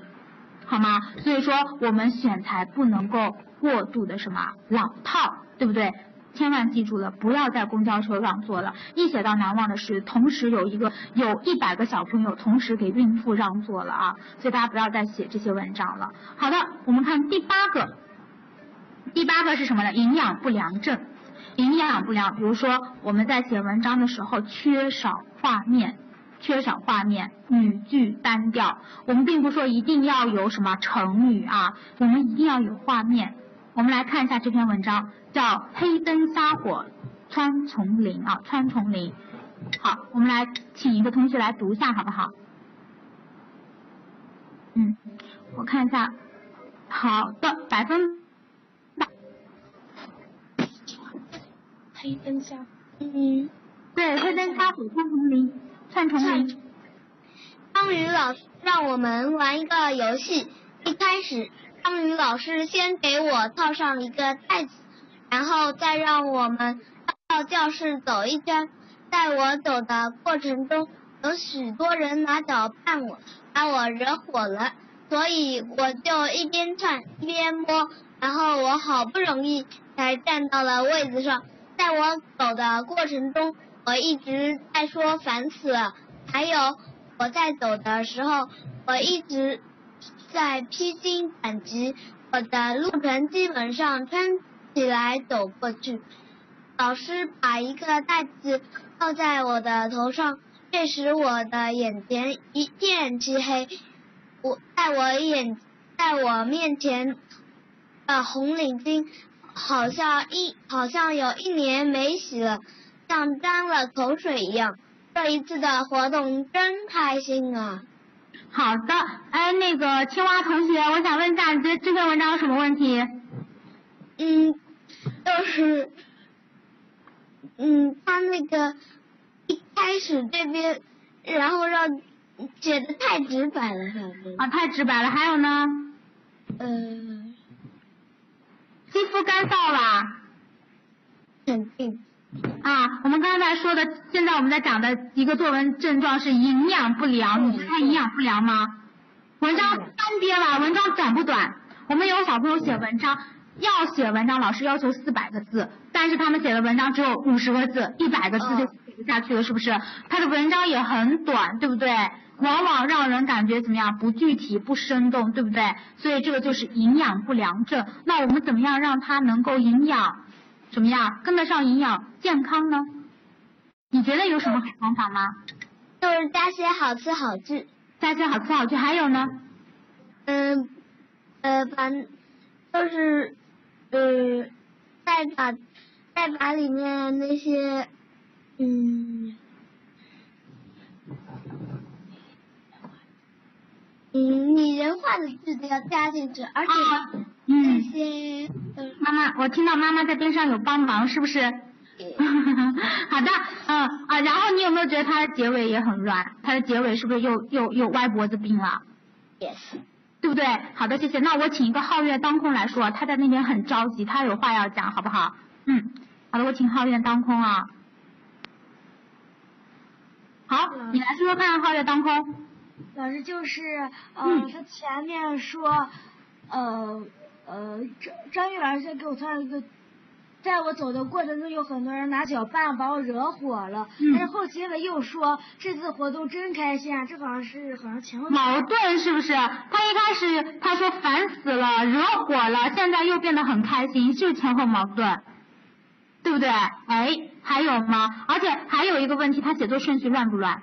好吗？所以说我们选材不能够。过度的什么老套，对不对？千万记住了，不要在公交车让座了。一写到难忘的是，同时有一个有一百个小朋友同时给孕妇让座了啊，所以大家不要再写这些文章了。好的，我们看第八个，第八个是什么呢？营养不良症。营养不良，比如说我们在写文章的时候缺少画面，缺少画面，语句单调。我们并不说一定要有什么成语啊，我们一定要有画面。我们来看一下这篇文章，叫《黑灯瞎火穿丛林》啊，穿丛林。好，我们来请一个同学来读一下，好不好？嗯，我看一下，好的，百分。黑灯瞎，嗯，对，黑灯瞎火穿丛林，穿丛林。章鱼老师让我们玩一个游戏，一开始章鱼老师先给我套上一个袋子，然后再让我们到教室走一圈，在我走的过程中，有许多人拿脚绊我，把我惹火了，所以我就一边窜一边摸，然后我好不容易才站到了位子上。在我走的过程中，我一直在说烦死了。还有我在走的时候，我一直在披荆斩棘，我的路程基本上穿起来走过去。老师把一个袋子套在我的头上，这时我的眼前一片漆黑。我在我眼，在我面前的红领巾。好像一好像有一年没洗了，像沾了口水一样。这一次的活动真开心啊！好的，哎，那个青蛙同学，我想问一下，你觉得这篇文章有什么问题？嗯，就是，嗯，他那个一开始这边，然后让写的太直白了，啊，太直白了。还有呢？嗯。肌肤干燥啦，肯定。啊，我们刚才说的，现在我们在讲的一个作文症状是营养不良，你看营养不良吗？文章干瘪了，文章短不短？我们有小朋友写文章，要写文章，老师要求四百个字，但是他们写的文章只有五十个字，一百个字就写不下去了，是不是？他的文章也很短，对不对？往往让人感觉怎么样？不具体、不生动，对不对？所以这个就是营养不良症。那我们怎么样让它能够营养，怎么样跟得上营养健康呢？你觉得有什么好方法吗？就是加些好词好句，加些好词好句，还有呢？嗯，呃，把就是呃，再把再把里面那些嗯。嗯，拟人化的句子要加进去，而且这些妈妈，我听到妈妈在边上有帮忙，是不是？好的，嗯啊，然后你有没有觉得它的结尾也很乱？它的结尾是不是又又又歪脖子病了？Yes，对不对？好的，谢谢。那我请一个皓月当空来说，他在那边很着急，他有话要讲，好不好？嗯，好的，我请皓月当空啊。好，你来说说看，皓月当空。老师就是，呃，他前面说，呃，呃，张张玉老师给我唱了一个，在我走的过程中有很多人拿脚绊把我惹火了，但是后期呢又说这次活动真开心啊，这好像是好像前后矛盾是不是？他一开始他说烦死了，惹火了，现在又变得很开心，是前后矛盾，对不对？哎，还有吗？而且还有一个问题，他写作顺序乱不乱？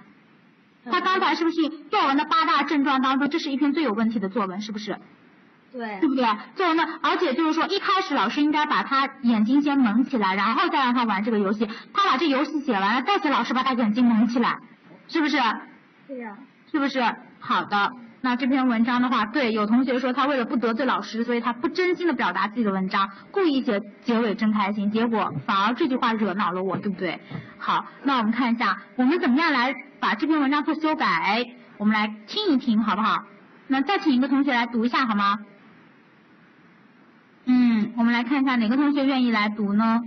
他刚才是不是作文的八大症状当中，这是一篇最有问题的作文，是不是？对。对不对？作文的，而且就是说，一开始老师应该把他眼睛先蒙起来，然后再让他玩这个游戏。他把这游戏写完了，再请老师把他眼睛蒙起来，是不是？对呀。是不是？好的。那这篇文章的话，对，有同学说他为了不得罪老师，所以他不真心的表达自己的文章，故意写结尾真开心，结果反而这句话惹恼了我，对不对？好，那我们看一下，我们怎么样来把这篇文章做修改？我们来听一听，好不好？那再请一个同学来读一下好吗？嗯，我们来看一下哪个同学愿意来读呢？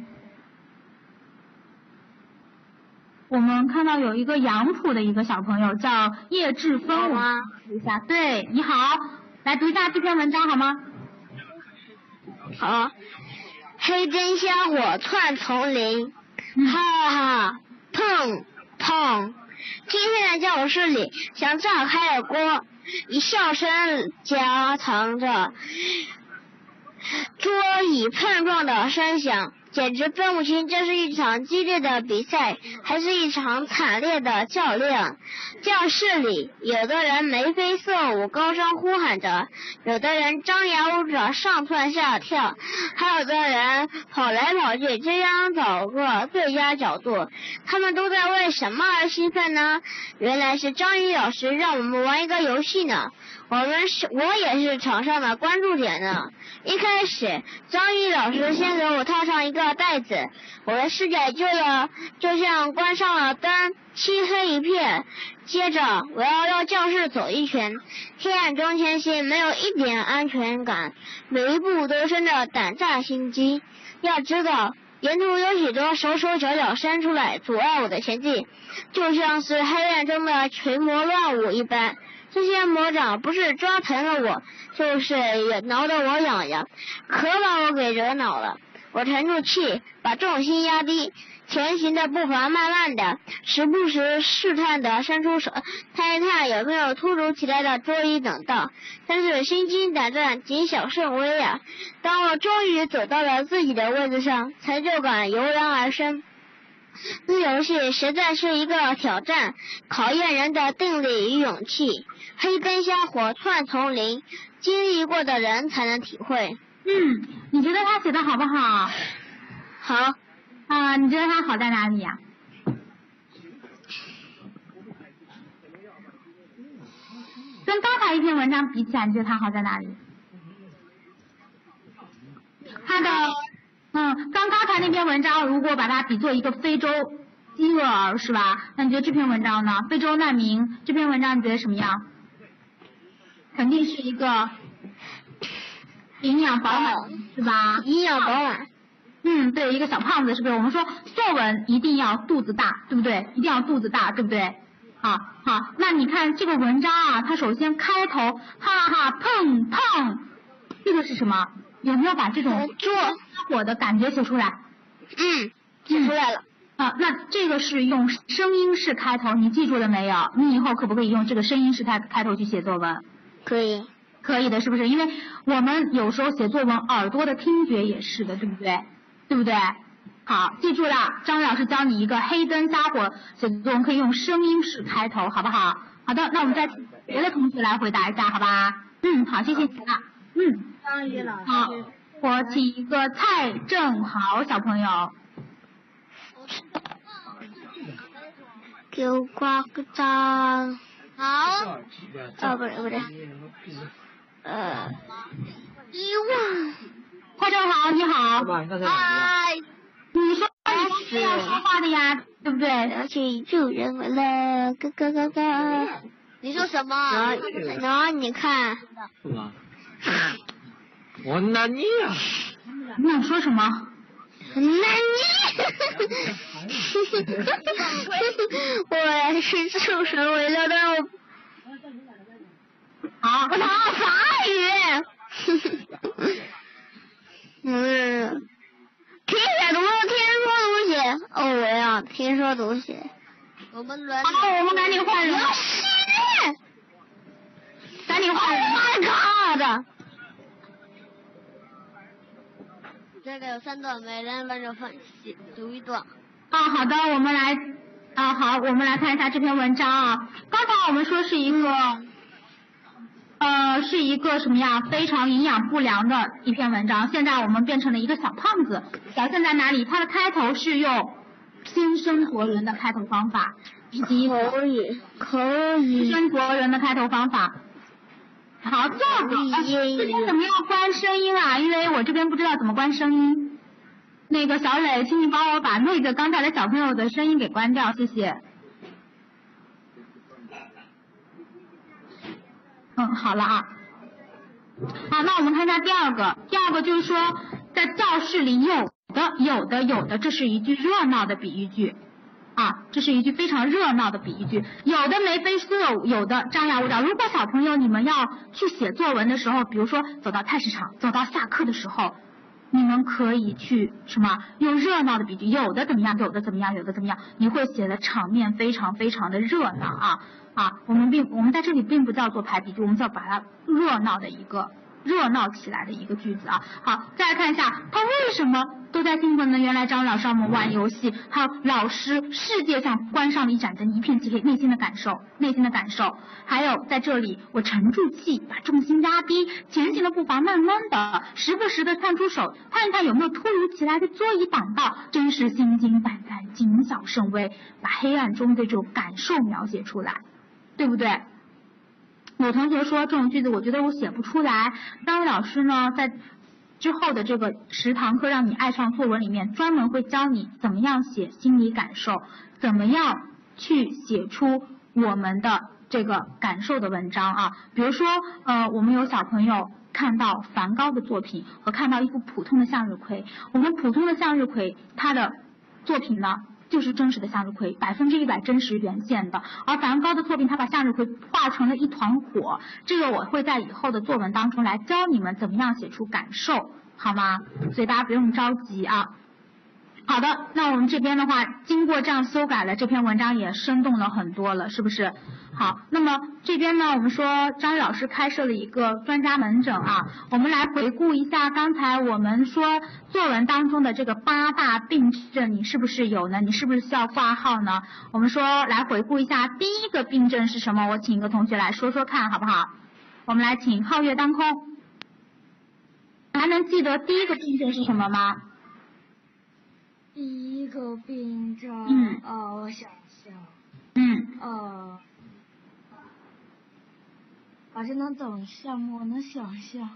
我们看到有一个杨浦的一个小朋友叫叶志峰，吗？读一下，对，你好，来读一下这篇文章好吗？好，黑灯瞎火窜丛林，哈哈，砰砰。今天的教室里像炸开了锅，一笑声夹藏着桌椅碰撞的声响。简直分不清这是一场激烈的比赛，还是一场惨烈的较量。教室里，有的人眉飞色舞，高声呼喊着；有的人张牙舞爪，上蹿下跳；还有的人跑来跑去，争相找个最佳角度。他们都在为什么而兴奋呢？原来是张宇老师让我们玩一个游戏呢。我们是，我也是场上的关注点呢。一开始，张毅老师先给我套上一个袋子，我的视界就要就像关上了灯，漆黑一片。接着，我要绕教室走一圈，黑暗中前行，没有一点安全感，每一步都生着胆战心惊。要知道，沿途有许多手手脚脚伸出来阻碍我的前进，就像是黑暗中的群魔乱舞一般。这些魔掌不是抓疼了我，就是也挠得我痒痒，可把我给惹恼了。我沉住气，把重心压低，前行的步伐慢慢的，时不时试探的伸出手，探一探有没有突如其来的桌椅等到。但是心惊胆战，谨小慎微啊！当我终于走到了自己的位置上，成就感油然而生。这游戏实在是一个挑战，考验人的定力与勇气。黑灯瞎火窜丛林，经历过的人才能体会。嗯，你觉得他写的好不好？好。啊，你觉得他好在哪里呀？跟刚才一篇文章比起来，你觉得他好在哪里？他的。嗯，刚刚才那篇文章，如果把它比作一个非洲饥饿儿，是吧？那你觉得这篇文章呢？非洲难民这篇文章你觉得什么样？肯定是一个营养饱满，是吧？营养饱满。嗯，对，一个小胖子，是不是？我们说作文一定要肚子大，对不对？一定要肚子大，对不对？好，好，那你看这个文章啊，它首先开头，哈哈，砰砰，这个是什么？有没有把这种做火的感觉写出来？嗯，写出来了。啊，那这个是用声音式开头，你记住了没有？你以后可不可以用这个声音式开开头去写作文？可以，可以的，是不是？因为我们有时候写作文，耳朵的听觉也是的，对不对？对不对？好，记住了，张老师教你一个黑灯瞎火写作文可以用声音式开头，好不好？好的，那我们再请别的同学来回答一下，好吧？嗯，好，谢谢你啊。嗯。张宇老师。好，我请一个蔡正豪小朋友。给我挂个章。好。哦，不对不对。呃。一万。蔡正豪，你好。嗨。你说你是要说话的呀，对不对？要去救人了，咯咯咯咯。你说什么？然后你看。是吗？我纳尼呀？你想说什么？那你，我是受神为了的。好，我操法语。嗯，听写读，听说读写。哦，我要听说读写。我们轮。好，我们赶紧换人。赶紧换人。Oh my god！这个有三段，每人轮着分析读一段。啊，好的，我们来啊，好，我们来看一下这篇文章啊。刚才我们说是一个，呃，是一个什么呀？非常营养不良的一篇文章。现在我们变成了一个小胖子，表现在哪里？它的开头是用新生活人的开头方法，以及可以可以新生活人的开头方法。好，这个这边怎么要关声音啊？因为我这边不知道怎么关声音。那个小磊，请你帮我把那个刚才的小朋友的声音给关掉，谢谢。嗯，好了啊。好，那我们看一下第二个，第二个就是说，在教室里有的有的有的，这是一句热闹的比喻句。啊，这是一句非常热闹的比喻句，有的眉飞色舞，有的张牙舞爪。如果小朋友你们要去写作文的时候，比如说走到菜市场，走到下课的时候，你们可以去什么用热闹的比句，有的怎么样，有的怎么样，有的怎么样，你会写的场面非常非常的热闹啊啊！我们并我们在这里并不叫做排比句，我们叫把它热闹的一个。热闹起来的一个句子啊，好，再来看一下，他为什么都在兴奋呢？原来张老师让我们玩游戏，还有老师世界上关上了一盏灯，一片漆黑，内心的感受，内心的感受，还有在这里我沉住气，把重心压低，前行的步伐慢慢的，时不时的探出手，看一看有没有突如其来的桌椅挡道，真是心惊胆战，谨小慎微，把黑暗中的这种感受描写出来，对不对？有同学说这种句子，我觉得我写不出来。张老师呢，在之后的这个十堂课让你爱上作文里面，专门会教你怎么样写心理感受，怎么样去写出我们的这个感受的文章啊。比如说，呃，我们有小朋友看到梵高的作品和看到一幅普通的向日葵，我们普通的向日葵，它的作品呢？就是真实的向日葵，百分之一百真实原线的。而梵高的作品，他把向日葵画成了一团火。这个我会在以后的作文当中来教你们怎么样写出感受，好吗？所以大家不用着急啊。好的，那我们这边的话，经过这样修改了，这篇文章也生动了很多了，是不是？好，那么这边呢，我们说张老师开设了一个专家门诊啊，我们来回顾一下刚才我们说作文当中的这个八大病症，你是不是有呢？你是不是需要挂号呢？我们说来回顾一下，第一个病症是什么？我请一个同学来说说看，好不好？我们来请皓月当空，还能记得第一个病症是什么吗？第一个病症，嗯，哦，我想想，嗯，呃，好像能等一下吗？我能想一下。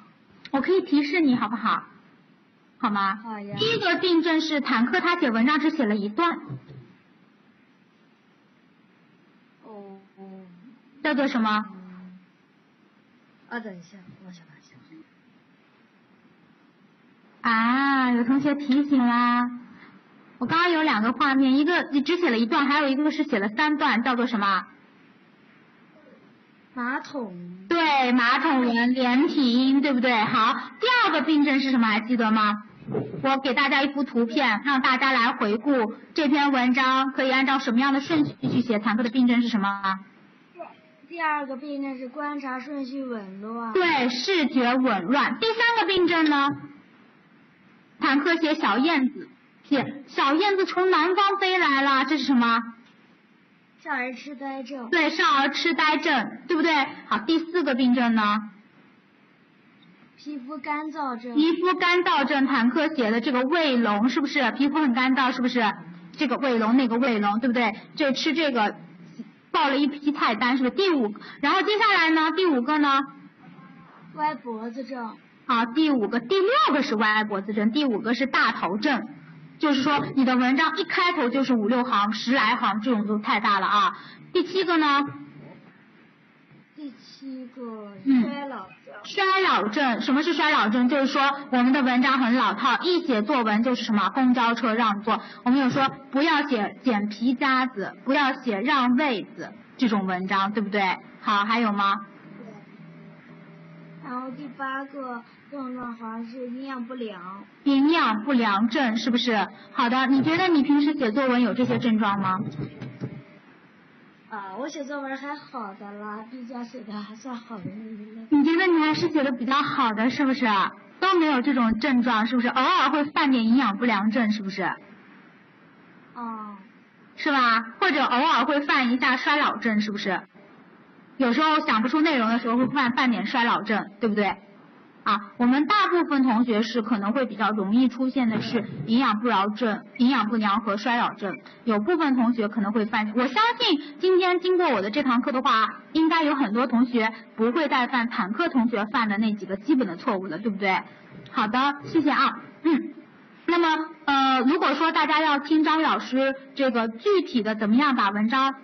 我可以提示你好不好？好吗？好呀。第一个病症是坦克，他写文章只写了一段。哦哦。叫做什么？啊，等一下，我想一下。啊，有同学提醒啦。我刚刚有两个画面，一个你只写了一段，还有一个是写了三段，叫做什么？马桶。对，马桶文连体音，对不对？好，第二个病症是什么？还记得吗？我给大家一幅图片，让大家来回顾这篇文章，可以按照什么样的顺序去写？坦克的病症是什么？第二个病症是观察顺序紊乱。对，视觉紊乱。第三个病症呢？坦克写小燕子。小燕子从南方飞来了，这是什么？少儿痴呆症。对，少儿痴呆症，对不对？好，第四个病症呢？皮肤干燥症。皮肤干燥症，坦克写的这个胃龙是不是？皮肤很干燥是不是？这个胃龙，那个胃龙，对不对？这吃这个报了一批菜单，是不是？第五，然后接下来呢？第五个呢？歪脖子症。好，第五个，第六个是歪脖子症，第五个是大头症。就是说，你的文章一开头就是五六行、十来行，这种就太大了啊。第七个呢？第七个衰老症。衰老症，什么是衰老症？就是说我们的文章很老套，一写作文就是什么公交车让座。我们有说不要写捡皮夹子，不要写让位子这种文章，对不对？好，还有吗？然后第八个症状好像是营养不良。营养不良症是不是？好的，你觉得你平时写作文有这些症状吗？啊，我写作文还好的啦，比较写的还算好的那个。你觉得你还是写的比较好的是不是？都没有这种症状是不是？偶尔会犯点营养不良症是不是？哦。是吧？或者偶尔会犯一下衰老症是不是？有时候想不出内容的时候会犯犯点衰老症，对不对？啊，我们大部分同学是可能会比较容易出现的是营养不良症、营养不良和衰老症。有部分同学可能会犯，我相信今天经过我的这堂课的话，应该有很多同学不会再犯坦克同学犯的那几个基本的错误了，对不对？好的，谢谢啊，嗯。那么呃，如果说大家要听张老师这个具体的怎么样把文章，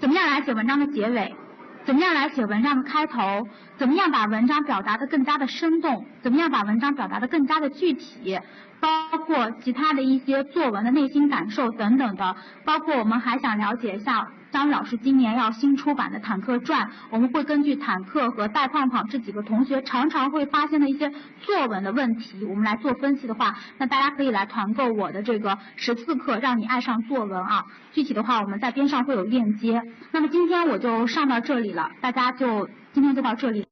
怎么样来写文章的结尾。怎么样来写文章的开头？怎么样把文章表达的更加的生动？怎么样把文章表达的更加的具体？包括其他的一些作文的内心感受等等的，包括我们还想了解一下张老师今年要新出版的《坦克传》，我们会根据坦克和带胖胖这几个同学常常会发现的一些作文的问题，我们来做分析的话，那大家可以来团购我的这个十四课，让你爱上作文啊。具体的话，我们在边上会有链接。那么今天我就上到这里了，大家就今天就到这里。